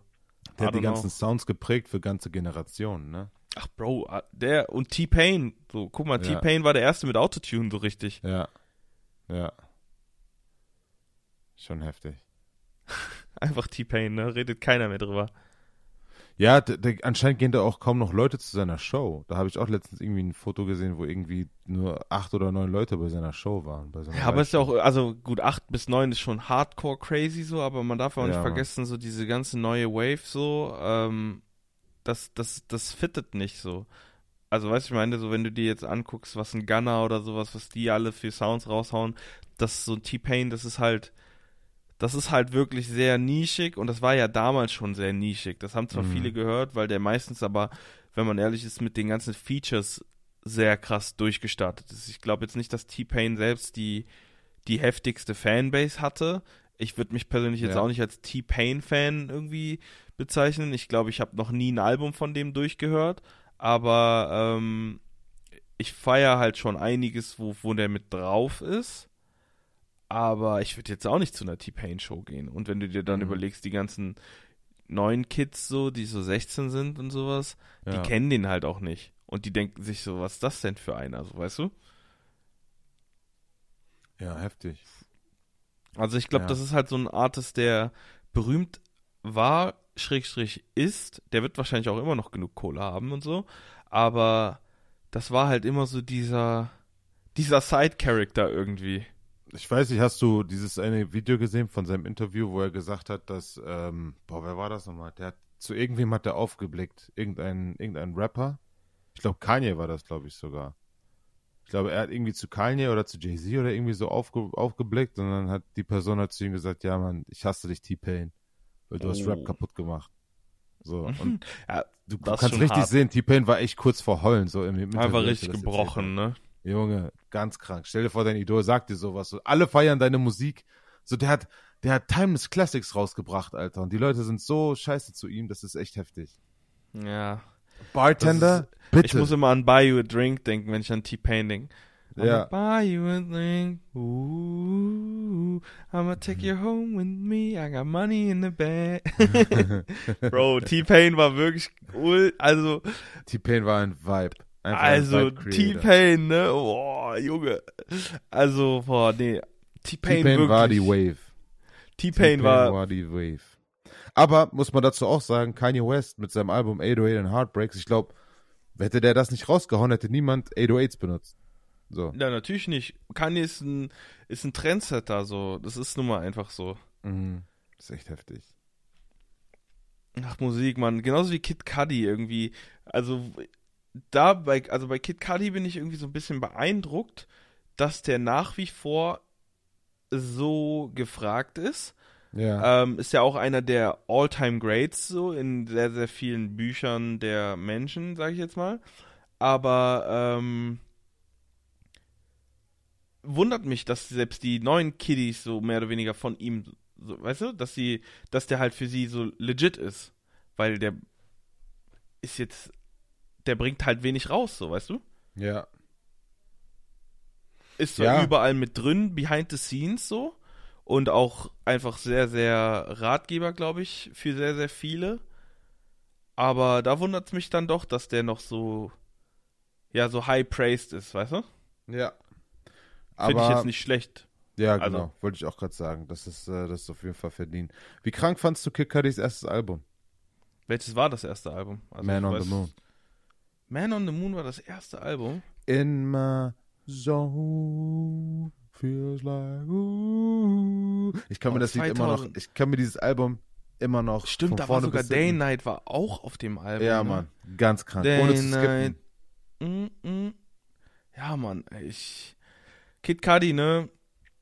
der hat die ganzen know. Sounds geprägt für ganze Generationen, ne? Ach, Bro, ah, der und T-Pain, so, guck mal, Ja. T-Pain war der erste mit Autotune, so richtig. Ja. Ja. Schon heftig. Einfach T-Pain, ne? Redet keiner mehr drüber. Ja, anscheinend gehen da auch kaum noch Leute zu seiner Show. Da habe ich auch letztens irgendwie ein Foto gesehen, wo irgendwie nur acht oder neun Leute bei seiner Show waren. Seiner Ja, aber ist ja auch, also gut, 8 bis 9 ist schon hardcore crazy so, aber man darf auch nicht Ja, Mann. vergessen, so diese ganze neue Wave so, ähm, das, das, das fittet nicht so. Also weißt du, ich meine, so wenn du dir jetzt anguckst, was ein Gunner oder sowas, was die alle für Sounds raushauen, das ist so ein T-Pain, das ist halt, das ist halt wirklich sehr nischig und das war ja damals schon sehr nischig. Das haben zwar Mhm. viele gehört, weil der meistens aber, wenn man ehrlich ist, mit den ganzen Features sehr krass durchgestartet ist. Ich glaube jetzt nicht, dass T-Pain selbst die, die heftigste Fanbase hatte. Ich würde mich persönlich jetzt Ja. auch nicht als T-Pain-Fan irgendwie bezeichnen. Ich glaube, ich habe noch nie ein Album von dem durchgehört, aber ähm, ich feiere halt schon einiges, wo, wo der mit drauf ist. Aber ich würde jetzt auch nicht zu einer T-Pain-Show gehen. Und wenn du dir dann Mhm. überlegst, die ganzen neuen Kids so, die so 16 sind und sowas, ja. die kennen den halt auch nicht. Und die denken sich so, was ist das denn für einer, so weißt du? ja, heftig. Also ich glaube, Ja. das ist halt so ein Artist, der berühmt war, Schrägstrich ist. Der wird wahrscheinlich auch immer noch genug Kohle haben und so. Aber das war halt immer so dieser, dieser Side-Character irgendwie. Ich weiß nicht, hast du dieses eine Video gesehen von seinem Interview, wo er gesagt hat, dass, ähm, boah, wer war das nochmal? Der hat, zu irgendwem hat er aufgeblickt. Irgendein, irgendein Rapper. Ich glaube, Kanye war das, glaube ich, sogar. Ich glaube, er hat irgendwie zu Kanye oder zu Jay-Z oder irgendwie so aufge, aufgeblickt und dann hat die Person halt zu ihm gesagt, ja, Mann, ich hasse dich, T-Pain. Weil du hast Oh. Rap kaputt gemacht. So, und Ja, du ist kannst richtig hart. sehen, T-Pain war echt kurz vor Heulen, so im, im einfach richtig gebrochen, hat. ne? Junge, ganz krank. Stell dir vor, dein Idol sagt dir sowas. So, alle feiern deine Musik. So, der hat, der hat Timeless Classics rausgebracht, Alter. Und die Leute sind so scheiße zu ihm, das ist echt heftig. Ja. Bartender, Das bitte. Ich muss immer an Buy You a Drink denken, wenn ich an T-Pain denke. Ja. Buy you a drink. Ooh, I'ma take you home with me. I got money in the bag. Bro, T-Pain war wirklich cool. Also, T-Pain war ein Vibe. Einfach ein also. T-Pain, ne? Boah, Junge. Also, boah, nee. T-Pain T-Pain wirklich. war die Wave. T-Pain war, war die Wave. Aber muss man dazu auch sagen, Kanye West mit seinem Album 808 and Heartbreaks, ich glaube, hätte der das nicht rausgehauen, hätte niemand 808s benutzt. So. Ja, natürlich nicht. Kanye ist ein, ist ein Trendsetter, so. Das ist nun mal einfach so. Mhm. Das ist echt heftig. Ach, Musik, Mann. Genauso wie Kid Cudi irgendwie. Also, da bei, also bei Kid Cudi bin ich irgendwie so ein bisschen beeindruckt, dass der nach wie vor so gefragt ist. Ja. Ähm, ist ja auch einer der All-Time Greats so in sehr, sehr vielen Büchern der Menschen, sage ich jetzt mal. Aber ähm, wundert mich, dass selbst die neuen Kiddies so mehr oder weniger von ihm, so, weißt du, dass sie, dass der halt für sie so legit ist, weil der ist jetzt, der bringt halt wenig raus, so, weißt du? ja. Ist so Ja. überall mit drin, behind the scenes so und auch einfach sehr, sehr Ratgeber, glaube ich, für sehr, sehr viele. Aber da wundert es mich dann doch, dass der noch so, ja, so high praised ist, weißt du? Ja. Finde ich jetzt nicht schlecht. ja, also- genau, wollte ich auch gerade sagen. Das ist, äh, das ist auf jeden Fall verdient. Wie krank fandst du Kid Cudis erstes Album? Welches war das erste Album? Also Man on weiß- the Moon. Man on the Moon war das erste Album. In my zone feels like ooh. Ich kann Oh, mir das Lied immer noch, 2000. ich kann mir dieses Album immer noch Stimmt, da war sogar Day Night war auch auf dem Album. Ja, ne? Mann, ganz krank. Day Ohne zu Night. skippen. Mm, mm. Ja, Mann, ich. Kid Cudi, ne?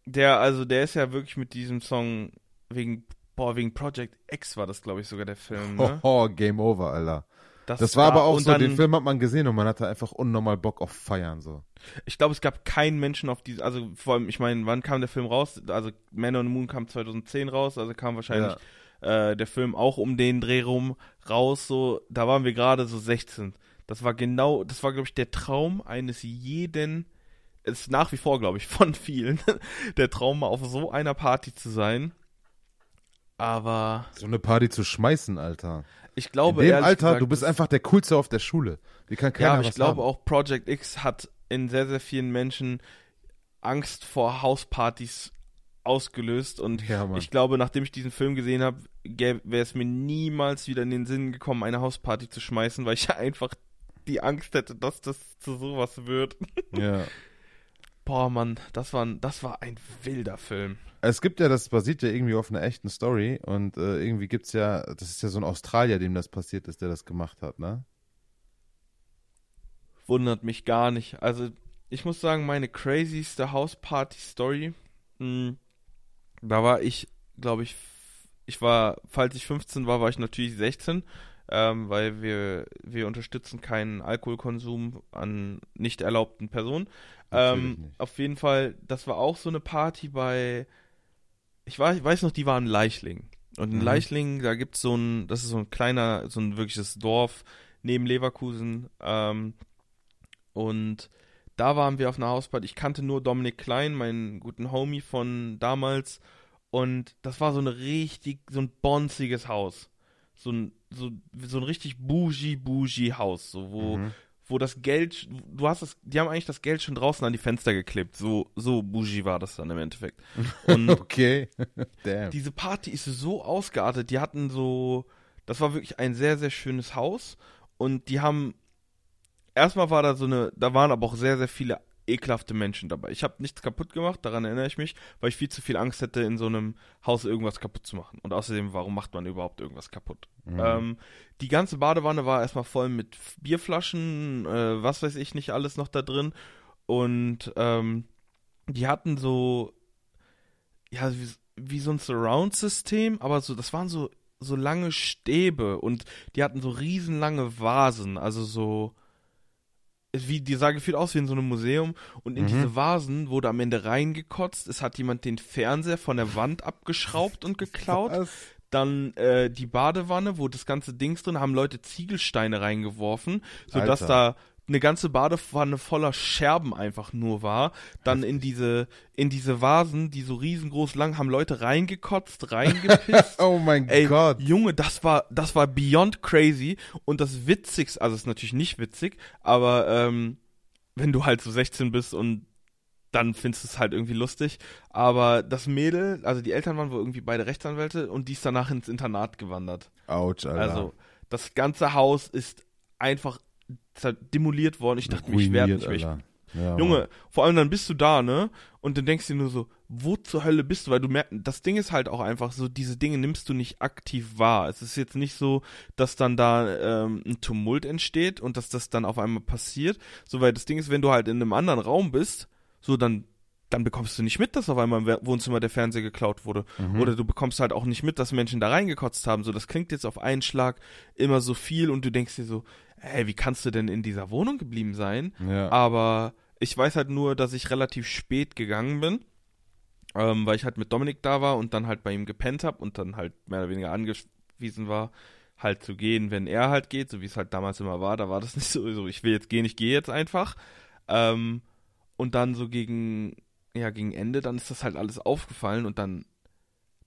Der, also, der ist ja wirklich mit diesem Song wegen, boah, wegen Project X war das, glaube ich, sogar der Film, ne? Hoho, Game Over, Alter. Das war aber auch so, dann, den Film hat man gesehen und man hatte einfach unnormal Bock auf Feiern, so. Ich glaube, es gab keinen Menschen auf diese, also vor allem, ich meine, wann kam der Film raus? Also Man on the Moon kam 2010 raus, also kam wahrscheinlich äh, der Film auch um den Dreh rum raus, so, da waren wir gerade so 16. Das war genau, das war, glaube ich, der Traum eines jeden, ist nach wie vor, glaube ich, von vielen, der Traum, mal auf so einer Party zu sein. Aber So eine Party zu schmeißen, Alter. Ich In glaube, dem ehrlich Alter, gesagt, du bist einfach der Coolste auf der Schule. Die kann keiner Ja, aber ich glaube haben. auch Project X hat in sehr, sehr vielen Menschen Angst vor Hauspartys ausgelöst und Ja, ich glaube, nachdem ich diesen Film gesehen habe, wäre es mir niemals wieder in den Sinn gekommen, eine Hausparty zu schmeißen, weil ich einfach die Angst hätte, dass das zu sowas wird. Ja. Boah, Mann, das war, ein- das war ein wilder Film. Es gibt ja, das basiert ja irgendwie auf einer echten Story und äh, irgendwie gibt's ja, das ist ja so ein Australier, dem das passiert ist, der das gemacht hat, ne? Wundert mich gar nicht. Also, ich muss sagen, meine crazyste Hausparty-Story, mh, da war ich, glaube ich, ich war, falls ich 15 war, war ich natürlich 16, ähm, weil wir, wir unterstützen keinen Alkoholkonsum an nicht erlaubten Personen. Ähm, auf jeden Fall, das war auch so eine Party bei, ich weiß, ich weiß noch, die war in Leichling. Und in Mhm. Leichling, da gibt's so ein, das ist so ein kleiner, so ein wirkliches Dorf neben Leverkusen. Ähm, und da waren wir auf einer Hausparty. Ich kannte nur Dominik Klein, meinen guten Homie von damals. Und das war so ein richtig, so ein bonziges Haus. So ein, so, so ein richtig bougie, bougie Haus. So, wo, Mhm. Wo das Geld, du hast das, die haben eigentlich das Geld schon draußen an die Fenster geklebt. So, so bougie war das dann im Endeffekt. Und Okay. Damn. diese Party ist so ausgeartet. Die hatten so, das war wirklich ein sehr, sehr schönes Haus. Und die haben, erstmal war da so eine, da waren aber auch sehr, sehr viele ekelhafte Menschen dabei. Ich habe nichts kaputt gemacht, daran erinnere ich mich, weil ich viel zu viel Angst hätte, in so einem Haus irgendwas kaputt zu machen. Und außerdem, warum macht man überhaupt irgendwas kaputt? Mhm. Ähm, die ganze Badewanne war erstmal voll mit Bierflaschen, äh, was weiß ich nicht alles noch da drin. Und ähm, die hatten so, ja, wie, wie so ein Surround-System, aber so, das waren so, so lange Stäbe und die hatten so riesenlange Vasen, also so, wie, die sah gefühlt aus wie in so einem Museum und in Mhm. diese Vasen wurde am Ende reingekotzt, es hat jemand den Fernseher von der Wand abgeschraubt und geklaut. Was? Dann äh, die Badewanne, wo das ganze Dings drin, haben Leute Ziegelsteine reingeworfen, sodass Alter. da eine ganze Badewanne voller Scherben einfach nur war. Dann in diese, in diese Vasen, die so riesengroß lang, haben Leute reingekotzt, reingepisst. Oh mein Ey, Gott. Junge, das war, das war beyond crazy. Und das Witzigste, also es ist natürlich nicht witzig, aber ähm, wenn du halt so 16 bist und dann findest du es halt irgendwie lustig. Aber das Mädel, also die Eltern waren wohl irgendwie beide Rechtsanwälte und die ist danach ins Internat gewandert. Autsch, Alter. Also das ganze Haus ist einfach demoliert worden. Ich dachte mir, ich werde nicht mehr. Ja, Junge, vor allem dann bist du da, ne? Und dann denkst du dir nur so, wo zur Hölle bist du? Weil du merkst, das Ding ist halt auch einfach so, diese Dinge nimmst du nicht aktiv wahr. Es ist jetzt nicht so, dass dann da ähm, ein Tumult entsteht und dass das dann auf einmal passiert. So, weil das Ding ist, wenn du halt in einem anderen Raum bist, so dann dann bekommst du nicht mit, dass auf einmal im Wohnzimmer der Fernseher geklaut wurde. Mhm. Oder du bekommst halt auch nicht mit, dass Menschen da reingekotzt haben. So, das klingt jetzt auf einen Schlag immer so viel und du denkst dir so, hey, wie kannst du denn in dieser Wohnung geblieben sein? Ja. Aber ich weiß halt nur, dass ich relativ spät gegangen bin, ähm, weil ich halt mit Dominik da war und dann halt bei ihm gepennt habe und dann halt mehr oder weniger angewiesen war, halt zu gehen, wenn er halt geht, so wie es halt damals immer war. Da war das nicht so, so ich will jetzt gehen, ich gehe jetzt einfach. Ähm, und dann so gegen, ja, gegen Ende, dann ist das halt alles aufgefallen und dann,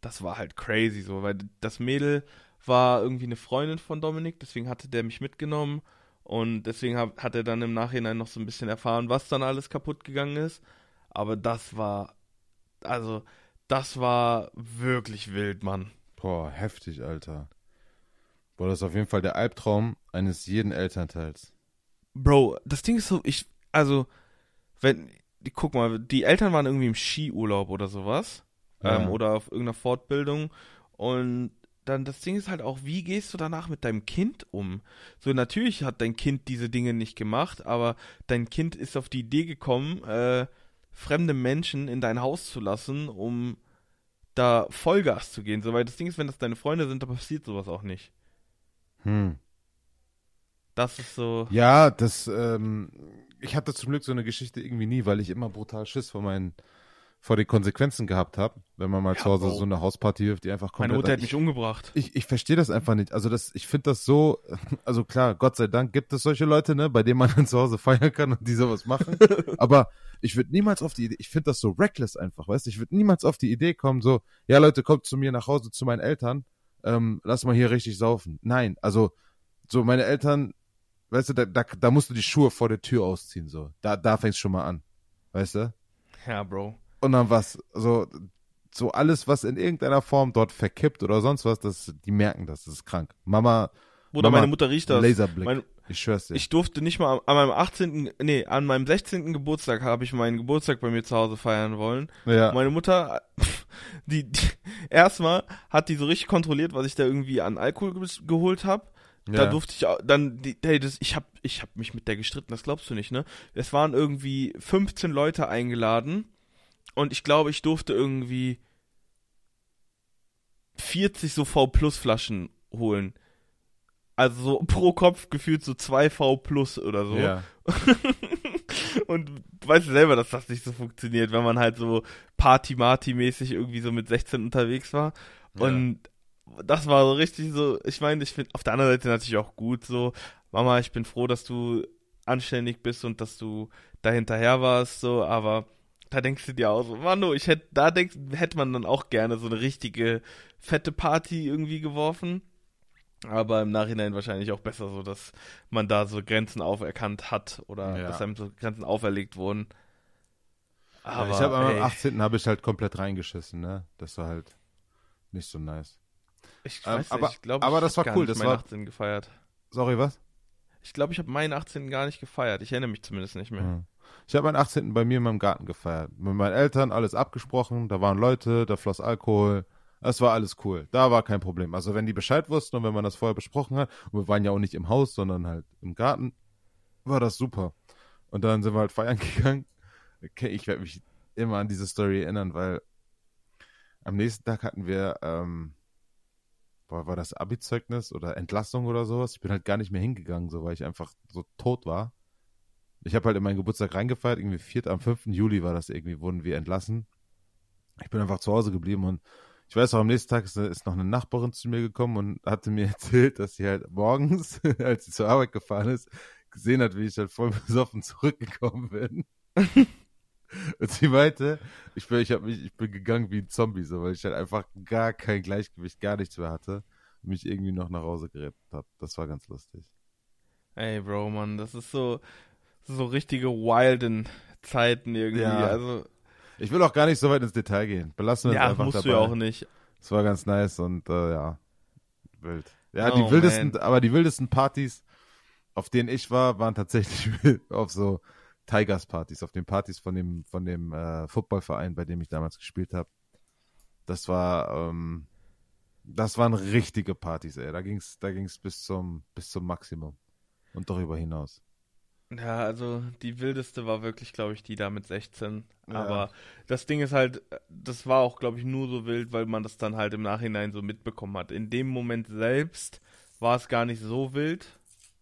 das war halt crazy so, weil das Mädel war irgendwie eine Freundin von Dominik, deswegen hatte der mich mitgenommen und deswegen hab, hat er dann im Nachhinein noch so ein bisschen erfahren, was dann alles kaputt gegangen ist. Aber das war, also, das war wirklich wild, Mann. Boah, heftig, Alter. Boah, das ist auf jeden Fall der Albtraum eines jeden Elternteils. Bro, das Ding ist so, ich, also, wenn, guck mal, die Eltern waren irgendwie im Skiurlaub oder sowas. Ja. Ähm, oder auf irgendeiner Fortbildung. Und dann das Ding ist halt auch, wie gehst du danach mit deinem Kind um? So, natürlich hat dein Kind diese Dinge nicht gemacht, aber dein Kind ist auf die Idee gekommen, äh, fremde Menschen in dein Haus zu lassen, um da Vollgas zu gehen. So, weil das Ding ist, wenn das deine Freunde sind, da passiert sowas auch nicht. Hm. Das ist so. Ja, das, ähm, ich hatte zum Glück so eine Geschichte irgendwie nie, weil ich immer brutal Schiss vor meinen vor den Konsequenzen gehabt habe, wenn man mal ja, zu Hause Bro. so eine Hausparty wirft, die einfach komplett... Meine Mutter hat mich umgebracht. Ich, ich verstehe das einfach nicht. Also das, ich finde das so, also klar, Gott sei Dank gibt es solche Leute, ne, bei denen man dann zu Hause feiern kann und die sowas machen. Aber ich würde niemals auf die Idee, ich finde das so reckless einfach, weißt du, ich würde niemals auf die Idee kommen, so, ja Leute, kommt zu mir nach Hause, zu meinen Eltern, ähm, lass mal hier richtig saufen. Nein, also so meine Eltern, weißt du, da, da, da musst du die Schuhe vor der Tür ausziehen, so. Da, da fängst schon mal an. Weißt du? Ja, Bro und dann was, so, so alles, was in irgendeiner Form dort verkippt oder sonst was, das, die merken das, das ist krank. Mama. Oder meine Mutter riecht das. Laserblick. Mein, ich schwör's dir. Ich durfte nicht mal an meinem 18., nee, an meinem 16. Geburtstag habe ich meinen Geburtstag bei mir zu Hause feiern wollen. Ja. Meine Mutter, die, die erstmal hat die so richtig kontrolliert, was ich da irgendwie an Alkohol geholt habe. Ja. Da durfte ich auch, dann, die, hey, das, ich hab, ich hab mich mit der gestritten, das glaubst du nicht, ne? Es waren irgendwie 15 Leute eingeladen und ich glaube, ich durfte irgendwie 40 so V Plus Flaschen holen. Also so pro Kopf gefühlt so 2 V Plus oder so. Ja. und du weißt selber, dass das nicht so funktioniert, wenn man halt so Party-Marty-mäßig irgendwie so mit 16 unterwegs war. Ja. Das war so richtig so, ich meine, ich finde auf der anderen Seite natürlich auch gut so, Mama, ich bin froh, dass du anständig bist und dass du da hinterher warst, so, aber da denkst du dir auch so, Manu, ich hätte, da denk, hätte man dann auch gerne so eine richtige fette Party irgendwie geworfen. Aber im Nachhinein wahrscheinlich auch besser so, dass man da so Grenzen auferkannt hat oder ja. dass einem so Grenzen auferlegt wurden. Aber, ja, ich habe am 18. habe ich halt komplett reingeschissen, ne? Das war halt nicht so nice. Ich weiß ähm, aber, nicht, ich glaube, aber das war cool, das war 18 gefeiert. Sorry, was? Ich glaube, ich habe meinen 18. gar nicht gefeiert. Ich erinnere mich zumindest nicht mehr. Hm. Ich habe meinen 18. bei mir in meinem Garten gefeiert. Mit meinen Eltern alles abgesprochen, da waren Leute, da floss Alkohol. Es war alles cool. Da war kein Problem. Also wenn die Bescheid wussten und wenn man das vorher besprochen hat, und wir waren ja auch nicht im Haus, sondern halt im Garten, war das super. Und dann sind wir halt feiern gegangen. Okay, ich werde mich immer an diese Story erinnern, weil am nächsten Tag hatten wir, ähm, war, war das Abi-Zeugnis oder Entlassung oder sowas. Ich bin halt gar nicht mehr hingegangen, so weil ich einfach so tot war. Ich habe halt in meinen Geburtstag reingefeiert, irgendwie 4. am 5. Juli war das irgendwie, wurden wir entlassen. Ich bin einfach zu Hause geblieben und ich weiß auch, am nächsten Tag ist, ist noch eine Nachbarin zu mir gekommen und hatte mir erzählt, dass sie halt morgens, als sie zur Arbeit gefahren ist, gesehen hat, wie ich halt voll besoffen zurückgekommen bin. und sie meinte, ich bin, ich, hab mich, ich bin gegangen wie ein Zombie, so, weil ich halt einfach gar kein Gleichgewicht, gar nichts mehr hatte und mich irgendwie noch nach Hause gerettet habe. Das war ganz lustig. Ey, Bro, Mann, das ist so, so richtige wilden Zeiten irgendwie. Ja. Also, Ich will auch gar nicht so weit ins Detail gehen. Belassen wir es ja, einfach musst dabei. du ja auch nicht. Es war ganz nice und äh, ja, wild. Ja, Oh, die wildesten, man. aber die wildesten Partys, auf denen ich war, waren tatsächlich auf so Tigers-Partys, auf den Partys von dem von dem äh, Footballverein, bei dem ich damals gespielt habe. Das war ähm, das waren richtige Partys, ey. Da ging's da ging's bis zum bis zum Maximum und darüber hinaus. Ja, also die wildeste war wirklich, glaube ich, die da mit 16. Ja. Aber das Ding ist halt, das war auch, glaube ich, nur so wild, weil man das dann halt im Nachhinein so mitbekommen hat. In dem Moment selbst war es gar nicht so wild.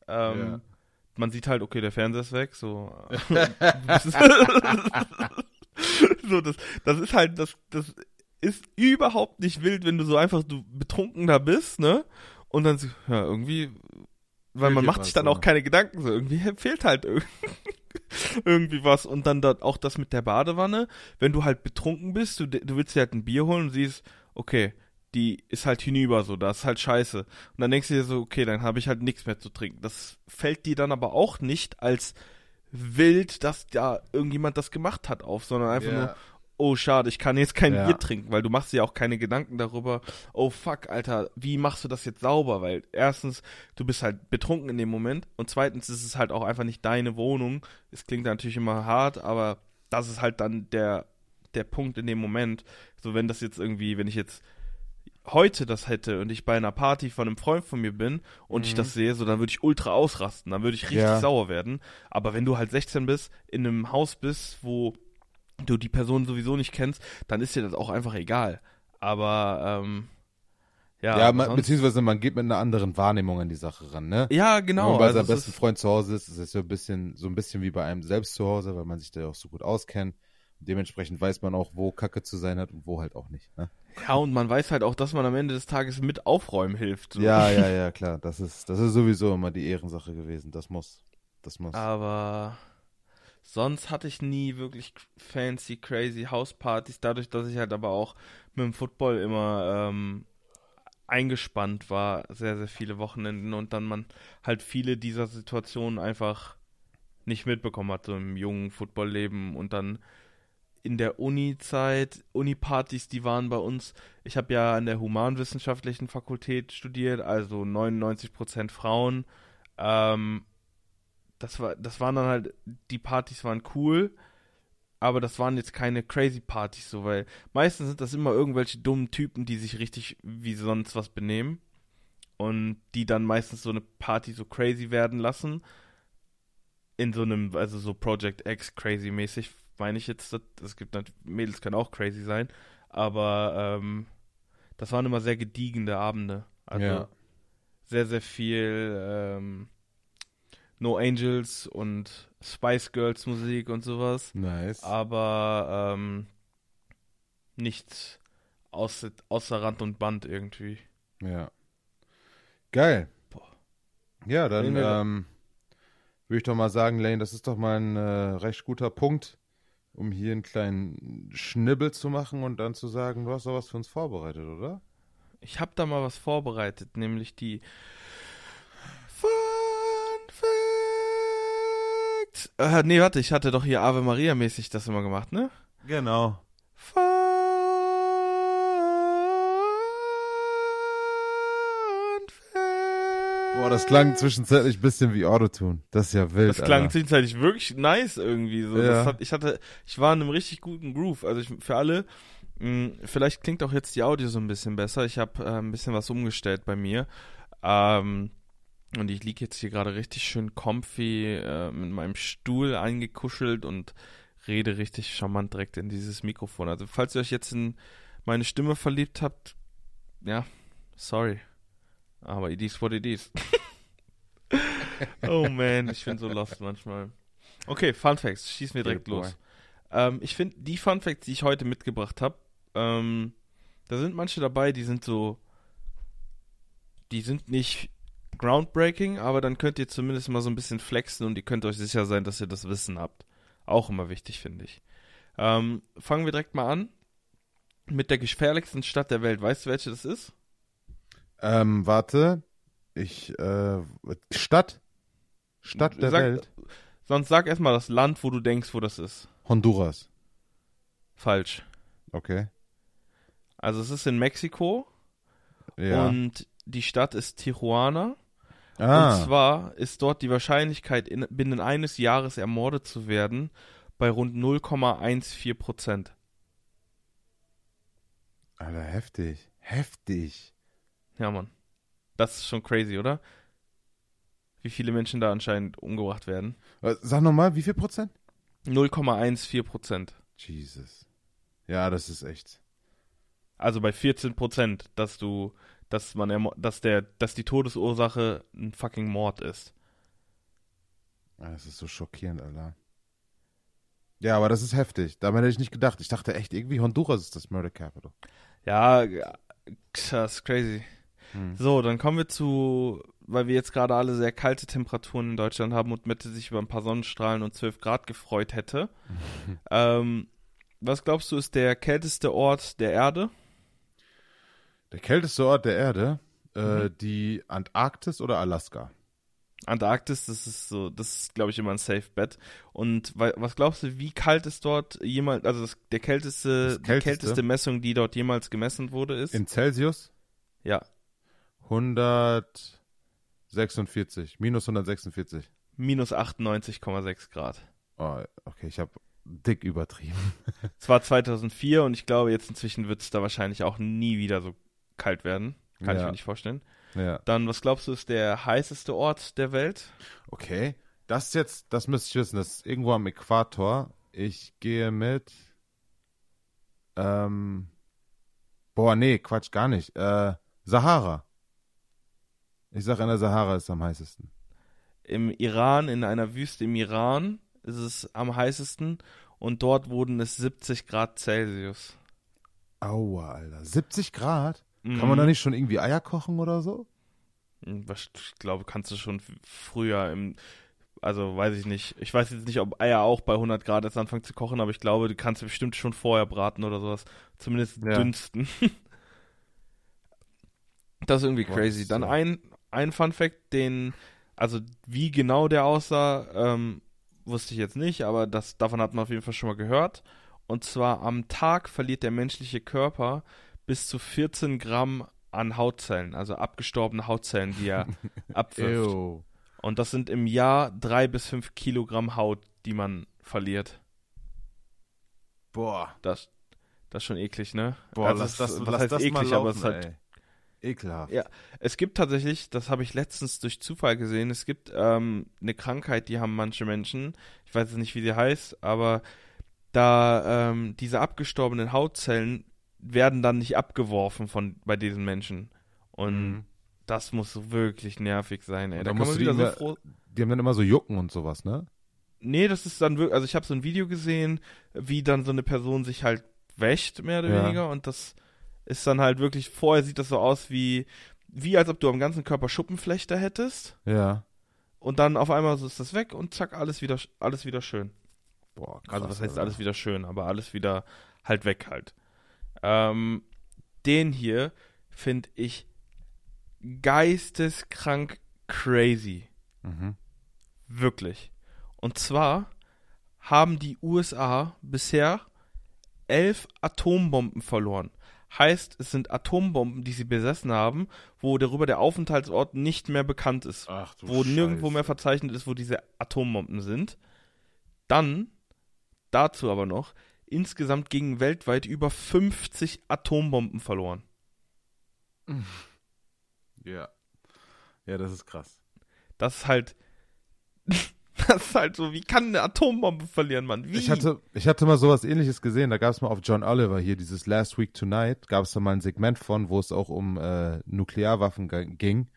Ähm, Ja. Man sieht halt, okay, der Fernseher ist weg, so. so, das, das ist halt, das, das ist überhaupt nicht wild, wenn du so einfach du betrunken da bist, ne? Und dann ja, irgendwie, weil man macht sich dann oder? auch keine Gedanken, so irgendwie fehlt halt irg- irgendwie was. Und dann da, auch das mit der Badewanne, wenn du halt betrunken bist, du, du willst dir halt ein Bier holen und siehst, okay, die ist halt hinüber so, das ist halt scheiße. Und dann denkst du dir so, okay, dann habe ich halt nichts mehr zu trinken. Das fällt dir dann aber auch nicht als wild, dass da irgendjemand das gemacht hat auf, sondern einfach Ja. nur, oh schade, ich kann jetzt kein Ja. Bier trinken, weil du machst dir ja auch keine Gedanken darüber, oh fuck, Alter, wie machst du das jetzt sauber? Weil erstens, du bist halt betrunken in dem Moment und zweitens ist es halt auch einfach nicht deine Wohnung. Es klingt natürlich immer hart, aber das ist halt dann der, der Punkt in dem Moment. So, wenn das jetzt irgendwie, wenn ich jetzt heute das hätte und ich bei einer Party von einem Freund von mir bin und ich Mhm. das sehe, so dann würde ich ultra ausrasten, dann würde ich richtig Ja. sauer werden. Aber wenn du halt 16 bist, in einem Haus bist, wo du die Person sowieso nicht kennst, dann ist dir das auch einfach egal. Aber ähm, ja, Ja, man, beziehungsweise man geht mit einer anderen Wahrnehmung an die Sache ran, ne? ja Wenn genau. man bei also seinem es besten Freund zu Hause ist, ist es so ein bisschen, so ein bisschen wie bei einem selbst zu Hause, weil man sich da auch so gut auskennt. Dementsprechend weiß man auch, wo Kacke zu sein hat und wo halt auch nicht. Ne? Ja, und man weiß halt auch, dass man am Ende des Tages mit aufräumen hilft. So. Ja, ja, ja, klar. Das ist, das ist sowieso immer die Ehrensache gewesen. Das muss. Das muss. Aber sonst hatte ich nie wirklich fancy, crazy Hauspartys, dadurch, dass ich halt aber auch mit dem Football immer ähm, eingespannt war, sehr, sehr viele Wochenenden und dann man halt viele dieser Situationen einfach nicht mitbekommen hat, so im jungen Footballleben und dann in der Uni-Zeit, Uni-Partys, die waren bei uns, ich habe ja an der humanwissenschaftlichen Fakultät studiert, also 99% Frauen, ähm, das war, das waren dann halt, die Partys waren cool, aber das waren jetzt keine crazy Partys so, weil meistens sind das immer irgendwelche dummen Typen, die sich richtig wie sonst was benehmen und die dann meistens so eine Party so crazy werden lassen. In so einem, also so Project X crazy mäßig, meine ich jetzt, das- es gibt natürlich, Mädels können auch crazy sein, aber ähm, das waren immer sehr gediegene Abende. Also Ja. sehr, sehr viel ähm, No Angels und Spice Girls Musik und sowas. nice. Aber ähm, nichts außer, außer Rand und Band irgendwie. Ja. Geil. Boah. Ja, dann ähm, würde ich doch mal sagen, Lane, das ist doch mal ein äh, recht guter Punkt, um hier einen kleinen Schnibbel zu machen und dann zu sagen, du hast doch was für uns vorbereitet, oder? Ich habe da mal was vorbereitet, nämlich die Fun Facts. Äh, nee, warte, ich hatte doch hier Ave Maria mäßig das immer gemacht, ne? Genau. Boah, das klang zwischenzeitlich ein bisschen wie Autotune. Das ist ja wild. Das klang Alter. zwischenzeitlich wirklich nice irgendwie. So. Ja. Das hat, ich hatte, ich war in einem richtig guten Groove. Also ich, für alle, mh, vielleicht klingt auch jetzt die Audio so ein bisschen besser. Ich habe äh, ein bisschen was umgestellt bei mir. Ähm, und ich liege jetzt hier gerade richtig schön comfy äh, mit meinem Stuhl eingekuschelt und rede richtig charmant direkt in dieses Mikrofon. Also falls ihr euch jetzt in meine Stimme verliebt habt, ja, sorry. Aber it is what it is. oh man, ich bin so lost manchmal. Okay, Fun Facts, schießen wir direkt los. Ähm, ich finde, die Fun Facts, die ich heute mitgebracht habe, ähm, da sind manche dabei, die sind so, die sind nicht groundbreaking, aber dann könnt ihr zumindest mal so ein bisschen flexen und ihr könnt euch sicher sein, dass ihr das Wissen habt. Auch immer wichtig, finde ich. Ähm, fangen wir direkt mal an mit der gefährlichsten Stadt der Welt. Weißt du, welche das ist? Ähm, warte. Ich, äh, Stadt? Stadt der Sag- Welt? Sonst sag erstmal das Land, wo du denkst, wo das ist. Honduras. Falsch. Okay. Also es ist in Mexiko Ja. und die Stadt ist Tijuana. ah, Und zwar ist dort die Wahrscheinlichkeit, in, binnen eines Jahres ermordet zu werden, bei rund 0,14 Prozent. Alter, heftig. Heftig. Ja, Mann. Das ist schon crazy, oder? Wie viele Menschen da anscheinend umgebracht werden. Äh, Sag nochmal, wie viel Prozent? 0,14 Prozent. Jesus. Ja, das ist echt. Also bei 14 Prozent, dass du, dass man, dass der, dass die Todesursache ein fucking Mord ist. Ah, Das ist so schockierend, Alter. Ja, aber das ist heftig. Damit hätte ich nicht gedacht. Ich dachte echt, irgendwie Honduras ist das Murder Capital. Ja, das ist crazy. Hm. So, dann kommen wir zu, weil wir jetzt gerade alle sehr kalte Temperaturen in Deutschland haben und Mette sich über ein paar Sonnenstrahlen und 12 Grad gefreut hätte. ähm, was glaubst du, ist der kälteste Ort der Erde? Der kälteste Ort der Erde, äh, Mhm. die Antarktis oder Alaska? Antarktis, das ist so, das ist, glaube ich, immer ein Safe Bet. Und wa- was glaubst du, wie kalt ist dort jemals, also das, der kälteste, Das die kälteste? kälteste Messung, die dort jemals gemessen wurde, ist? In Celsius? ja, 146. Minus 146. minus 98,6 Grad. Oh, okay, ich habe dick übertrieben. Es war 2004 und ich glaube, jetzt inzwischen wird es da wahrscheinlich auch nie wieder so kalt werden. Kann ich Ja. mir nicht vorstellen. Ja. Dann, was glaubst du, ist der heißeste Ort der Welt? Okay. Das ist jetzt, das müsste ich wissen, das ist irgendwo am Äquator. Ich gehe mit. Ähm. Boah, nee, Quatsch, gar nicht. Äh, Sahara. Ich sag, in der Sahara ist es am heißesten. Im Iran, in einer Wüste im Iran, ist es am heißesten und dort wurden es 70 Grad Celsius. Aua, Alter. 70 Grad? Kann Mhm. man da nicht schon irgendwie Eier kochen oder so? Hm, Ich glaube, kannst du schon früher im, also weiß ich nicht. Ich weiß jetzt nicht, ob Eier auch bei 100 Grad jetzt anfangen zu kochen, aber ich glaube, du kannst bestimmt schon vorher braten oder sowas. Zumindest Ja. dünsten. das ist irgendwie crazy. Dann ein, ein Fun Fact, den, also wie genau der aussah, ähm, wusste ich jetzt nicht, aber das, davon hat man auf jeden Fall schon mal gehört. Und zwar am Tag verliert der menschliche Körper bis zu 14 Gramm an Hautzellen, also abgestorbene Hautzellen, die er abwirft. Ew. Und das sind im Jahr drei bis fünf Kilogramm Haut, die man verliert. Boah. Das, das ist schon eklig, ne? Boah, Also lass es- das, was lass heißt das eklig, mal aber laufen, es ist halt. Ekelhaft. Ja. Es gibt tatsächlich, das habe ich letztens durch Zufall gesehen, es gibt ähm, eine Krankheit, die haben manche Menschen, ich weiß jetzt nicht, wie sie heißt, aber da ähm, diese abgestorbenen Hautzellen werden dann nicht abgeworfen von bei diesen Menschen. Und Mhm. das muss wirklich nervig sein, ey. Da musst man du die wieder so immer- froh. Die haben dann immer so Jucken und sowas, ne? Nee, das ist dann wirklich, also ich habe so ein Video gesehen, wie dann so eine Person sich halt wäscht, mehr oder Ja. weniger, und das ist dann halt wirklich, vorher sieht das so aus wie, wie als ob du am ganzen Körper Schuppenflechte hättest, Ja. und dann auf einmal so ist das weg und zack, alles wieder, alles wieder schön. Boah, krass. Also was heißt alles wieder schön, aber alles wieder halt weg halt. Ähm, den hier finde ich geisteskrank crazy. Mhm. Wirklich. Und zwar haben die USA bisher elf Atombomben verloren. Heißt, es sind Atombomben, die sie besessen haben, wo darüber der Aufenthaltsort nicht mehr bekannt ist. Ach wo nirgendwo Scheiße. mehr verzeichnet ist, wo diese Atombomben sind. Dann, dazu aber noch, insgesamt gingen weltweit über 50 Atombomben verloren. Ja. Ja, das ist krass. Das ist halt. Das ist halt so, wie kann eine Atombombe verlieren, Mann? Wie? Ich hatte, ich hatte mal sowas ähnliches gesehen. Da gab es mal auf John Oliver hier, dieses Last Week Tonight, gab es da mal ein Segment von, wo es auch um äh, Nuklearwaffen ging.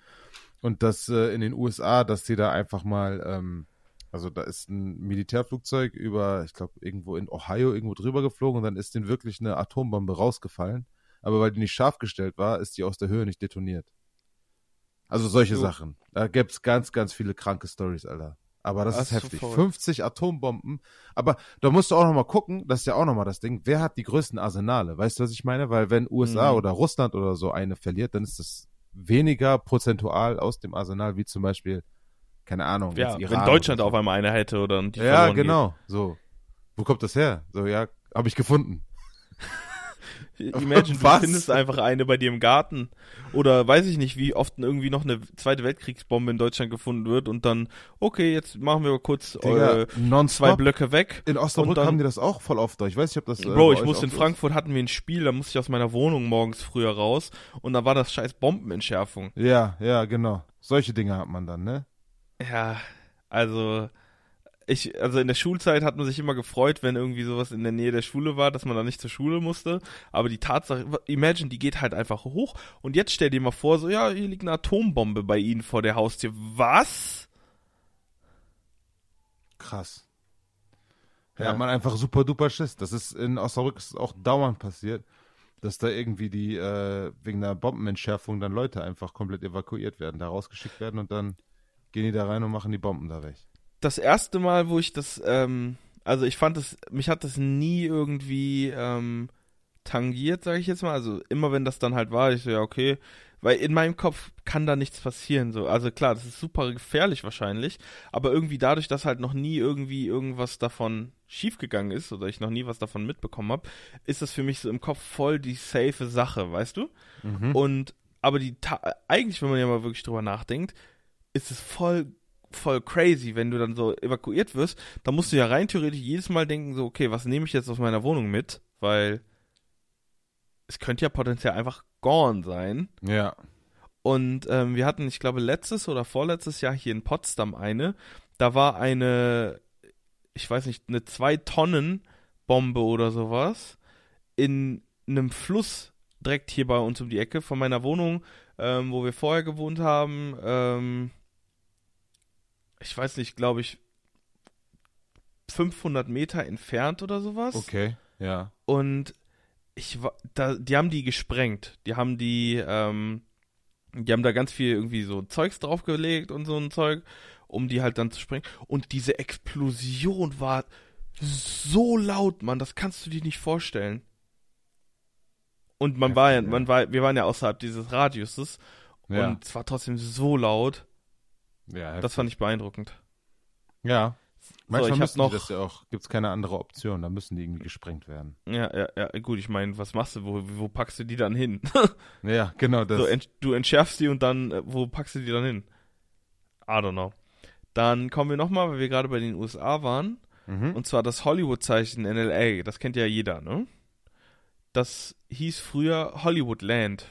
Und das äh, in den USA, dass die da einfach mal, ähm, also da ist ein Militärflugzeug über, ich glaube, irgendwo in Ohio irgendwo drüber geflogen und dann ist denen wirklich eine Atombombe rausgefallen. Aber weil die nicht scharf gestellt war, ist die aus der Höhe nicht detoniert. Also solche Jo. Sachen. Da gibt's ganz, ganz viele kranke Stories, Alter. Aber das, Das ist ist so heftig. verrückt. 50 Atombomben. Aber da musst du auch noch mal gucken, das ist ja auch noch mal das Ding, wer hat die größten Arsenale? Weißt du, was ich meine? Weil wenn USA Mhm. oder Russland oder so eine verliert, dann ist das weniger prozentual aus dem Arsenal, wie zum Beispiel, keine Ahnung, ja, wenn Deutschland oder auf einmal eine hätte oder so. Ja, genau, so. Wo kommt das her? So, ja, habe ich gefunden. Imagine, Was? du findest einfach eine bei dir im Garten. Oder weiß ich nicht, wie oft irgendwie noch eine Zweite Weltkriegsbombe in Deutschland gefunden wird und dann, okay, jetzt machen wir mal kurz Digga, äh, zwei. Blöcke weg. In Osnabrück dann- haben die das auch voll oft da. Ich weiß nicht, ob das. äh, Bro, ich musste in so ist. Frankfurt, hatten wir ein Spiel, da musste ich aus meiner Wohnung morgens früher raus und da war das scheiß Bombenentschärfung. Ja, ja, genau. Solche Dinge hat man dann, ne? Ja, also ich, also in der Schulzeit hat man sich immer gefreut, wenn irgendwie sowas in der Nähe der Schule war, dass man da nicht zur Schule musste. Aber die Tatsache, imagine, die geht halt einfach hoch. Und jetzt stell dir mal vor, so, ja, hier liegt eine Atombombe bei Ihnen vor der Haustür. Was? Krass. Ja, Ja. hat man einfach super duper Schiss. Das ist in Osnabrück auch dauernd passiert, dass da irgendwie die, äh, wegen einer Bombenentschärfung dann Leute einfach komplett evakuiert werden, da rausgeschickt werden und dann gehen die da rein und machen die Bomben da weg. Das erste Mal, wo ich das, ähm, also ich fand das, mich hat das nie irgendwie ähm, tangiert, sage ich jetzt mal. Also immer wenn das dann halt war, ich so, ja, okay. Weil in meinem Kopf kann da nichts passieren. So. Also klar, das ist super gefährlich wahrscheinlich, aber irgendwie dadurch, dass halt noch nie irgendwie irgendwas davon schiefgegangen ist oder ich noch nie was davon mitbekommen habe, ist das für mich so im Kopf voll die safe Sache, weißt du? Mhm. Und aber die eigentlich, wenn man ja mal wirklich drüber nachdenkt, ist es voll voll crazy, wenn du dann so evakuiert wirst, dann musst du ja rein theoretisch jedes Mal denken, so, okay, was nehme ich jetzt aus meiner Wohnung mit? Weil es könnte ja potenziell einfach gone sein. Ja. Und ähm, wir hatten, ich glaube, letztes oder vorletztes Jahr hier in Potsdam eine. Da war eine, ich weiß nicht, eine zwei Tonnen Bombe oder sowas in einem Fluss direkt hier bei uns um die Ecke von meiner Wohnung, ähm, wo wir vorher gewohnt haben. Ähm, ich weiß nicht, glaube ich, 500 Meter entfernt oder sowas. Okay. Ja. Und ich war, da, die haben die gesprengt. Die haben die, ähm, die haben da ganz viel irgendwie so Zeugs draufgelegt und so ein Zeug, um die halt dann zu sprengen. Und diese Explosion war so laut, Mann, das kannst du dir nicht vorstellen. Und man war ja. man war, wir waren ja außerhalb dieses Radiuses Ja. und es war trotzdem so laut. Ja Das fand ich beeindruckend. Ja. Manchmal hab müssen noch- die das ja auch, gibt's keine andere Option, da müssen die irgendwie gesprengt werden. Ja, ja, ja, gut, ich meine, was machst du? Wo, wo packst du die dann hin? Ja, genau das. So, ent, du entschärfst die und dann, äh, wo packst du die dann hin? I don't know. Dann kommen wir nochmal, weil wir gerade bei den USA waren. mhm. Und zwar das Hollywood-Zeichen in LA. Das kennt ja jeder, ne? Das hieß früher Hollywoodland.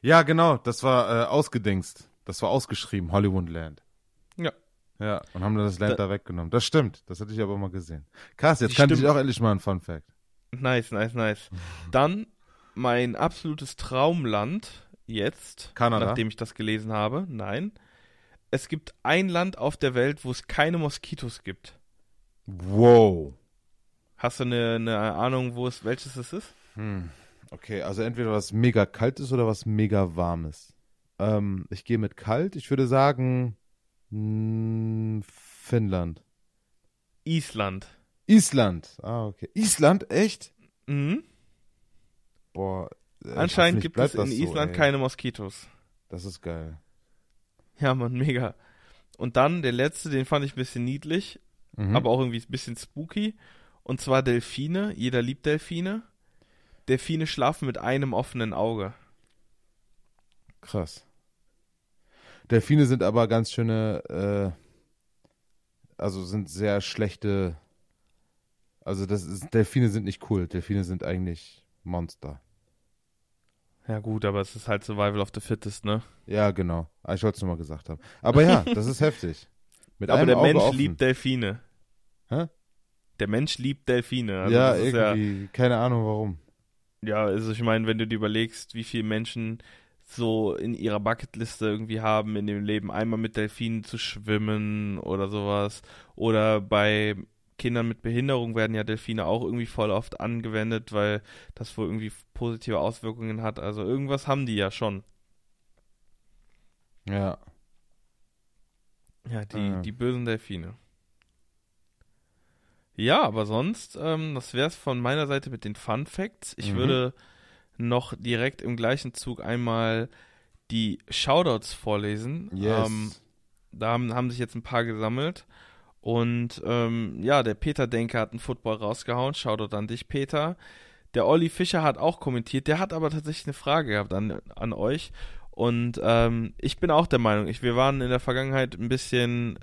Ja, genau, das war äh, ausgedingst. Das war ausgeschrieben, Hollywoodland. Ja. Ja, und haben dann das Land da, weggenommen. Das stimmt, das hatte ich aber mal gesehen. Krass, jetzt kannte ich auch endlich mal einen Fun Fact. Nice, nice, nice. Dann mein absolutes Traumland jetzt, Kanada? nachdem ich das gelesen habe. Nein. Es gibt ein Land auf der Welt, wo es keine Moskitos gibt. Wow. Hast du eine, eine Ahnung, wo es, welches es ist? Hm. Okay, also entweder was mega kaltes oder was mega warmes. Ähm, ich gehe mit kalt. Ich würde sagen mh, Finnland. Island. Island. Ah, okay. Island, echt? Mhm. Boah. äh, Anscheinend gibt es in so, Island ey. keine Moskitos. Das ist geil. Ja, Mann, mega. Und dann der letzte, den fand ich ein bisschen niedlich, Mhm. aber auch irgendwie ein bisschen spooky. Und zwar Delfine. Jeder liebt Delfine. Delfine schlafen mit einem offenen Auge. Krass. Delfine sind aber ganz schöne, äh, also sind sehr schlechte, also das ist, Delfine sind nicht cool. Delfine sind eigentlich Monster. Ja gut, aber es ist halt Survival of the Fittest, ne? Ja, genau. Ah, Ich wollte es nur mal gesagt haben. Aber ja, das ist heftig. Mit aber der Auge Mensch offen. liebt Delfine. Hä? Der Mensch liebt Delfine. Also ja, ist ja, irgendwie, keine Ahnung warum. ja, also ich meine, wenn du dir überlegst, wie viele Menschen so in ihrer Bucketliste irgendwie haben, in dem Leben einmal mit Delfinen zu schwimmen oder sowas. Oder bei Kindern mit Behinderung werden ja Delfine auch irgendwie voll oft angewendet, weil das wohl irgendwie positive Auswirkungen hat. Also irgendwas haben die ja schon. Ja. Ja, die, Ah. die bösen Delfine. Ja, aber sonst, ähm, das wär's von meiner Seite mit den Fun Facts. Ich Mhm. würde noch direkt im gleichen Zug einmal die Shoutouts vorlesen. Yes. Ähm, da haben, haben sich jetzt ein paar gesammelt. Und ähm, ja, der Peter Denker hat einen Football rausgehauen. Shoutout an dich, Peter. Der Olli Fischer hat auch kommentiert. Der hat aber tatsächlich eine Frage gehabt an, an euch. Und ähm, ich bin auch der Meinung, ich, wir waren in der Vergangenheit ein bisschen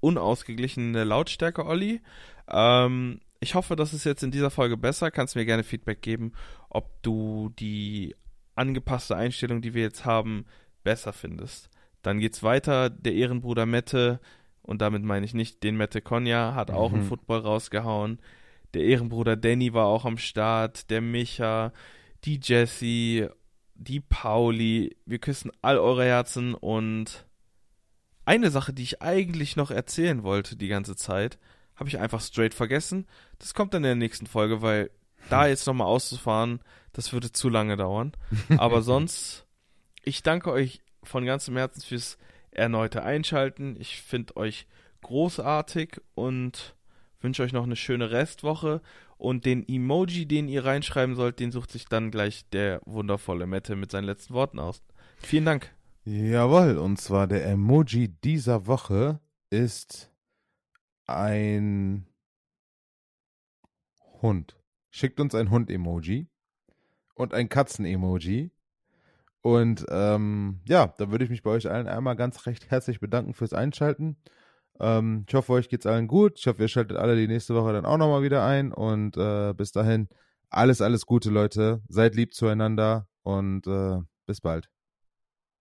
unausgeglichen in der Lautstärke, Olli. Ähm, ich hoffe, das ist jetzt in dieser Folge besser. Kannst mir gerne Feedback geben, ob du die angepasste Einstellung, die wir jetzt haben, besser findest. Dann geht's weiter. Der Ehrenbruder Mette, und damit meine ich nicht den Mette Konja, hat auch mhm. einen Football rausgehauen. Der Ehrenbruder Danny war auch am Start. Der Micha, die Jessie, die Pauli. Wir küssen all eure Herzen und eine Sache, die ich eigentlich noch erzählen wollte die ganze Zeit, habe ich einfach straight vergessen. Das kommt dann in der nächsten Folge, weil da jetzt nochmal auszufahren, das würde zu lange dauern. Aber sonst, ich danke euch von ganzem Herzen fürs erneute Einschalten. Ich finde euch großartig und wünsche euch noch eine schöne Restwoche. Und den Emoji, den ihr reinschreiben sollt, den sucht sich dann gleich der wundervolle Mette mit seinen letzten Worten aus. Vielen Dank. Jawohl, und zwar der Emoji dieser Woche ist ein Hund. Schickt uns ein Hund-Emoji und ein Katzen-Emoji. Und ähm, ja, da würde ich mich bei euch allen einmal ganz recht herzlich bedanken fürs Einschalten. Ähm, ich hoffe, euch geht's allen gut. Ich hoffe, ihr schaltet alle die nächste Woche dann auch nochmal wieder ein. Und äh, bis dahin, alles, alles Gute, Leute. Seid lieb zueinander und äh, bis bald.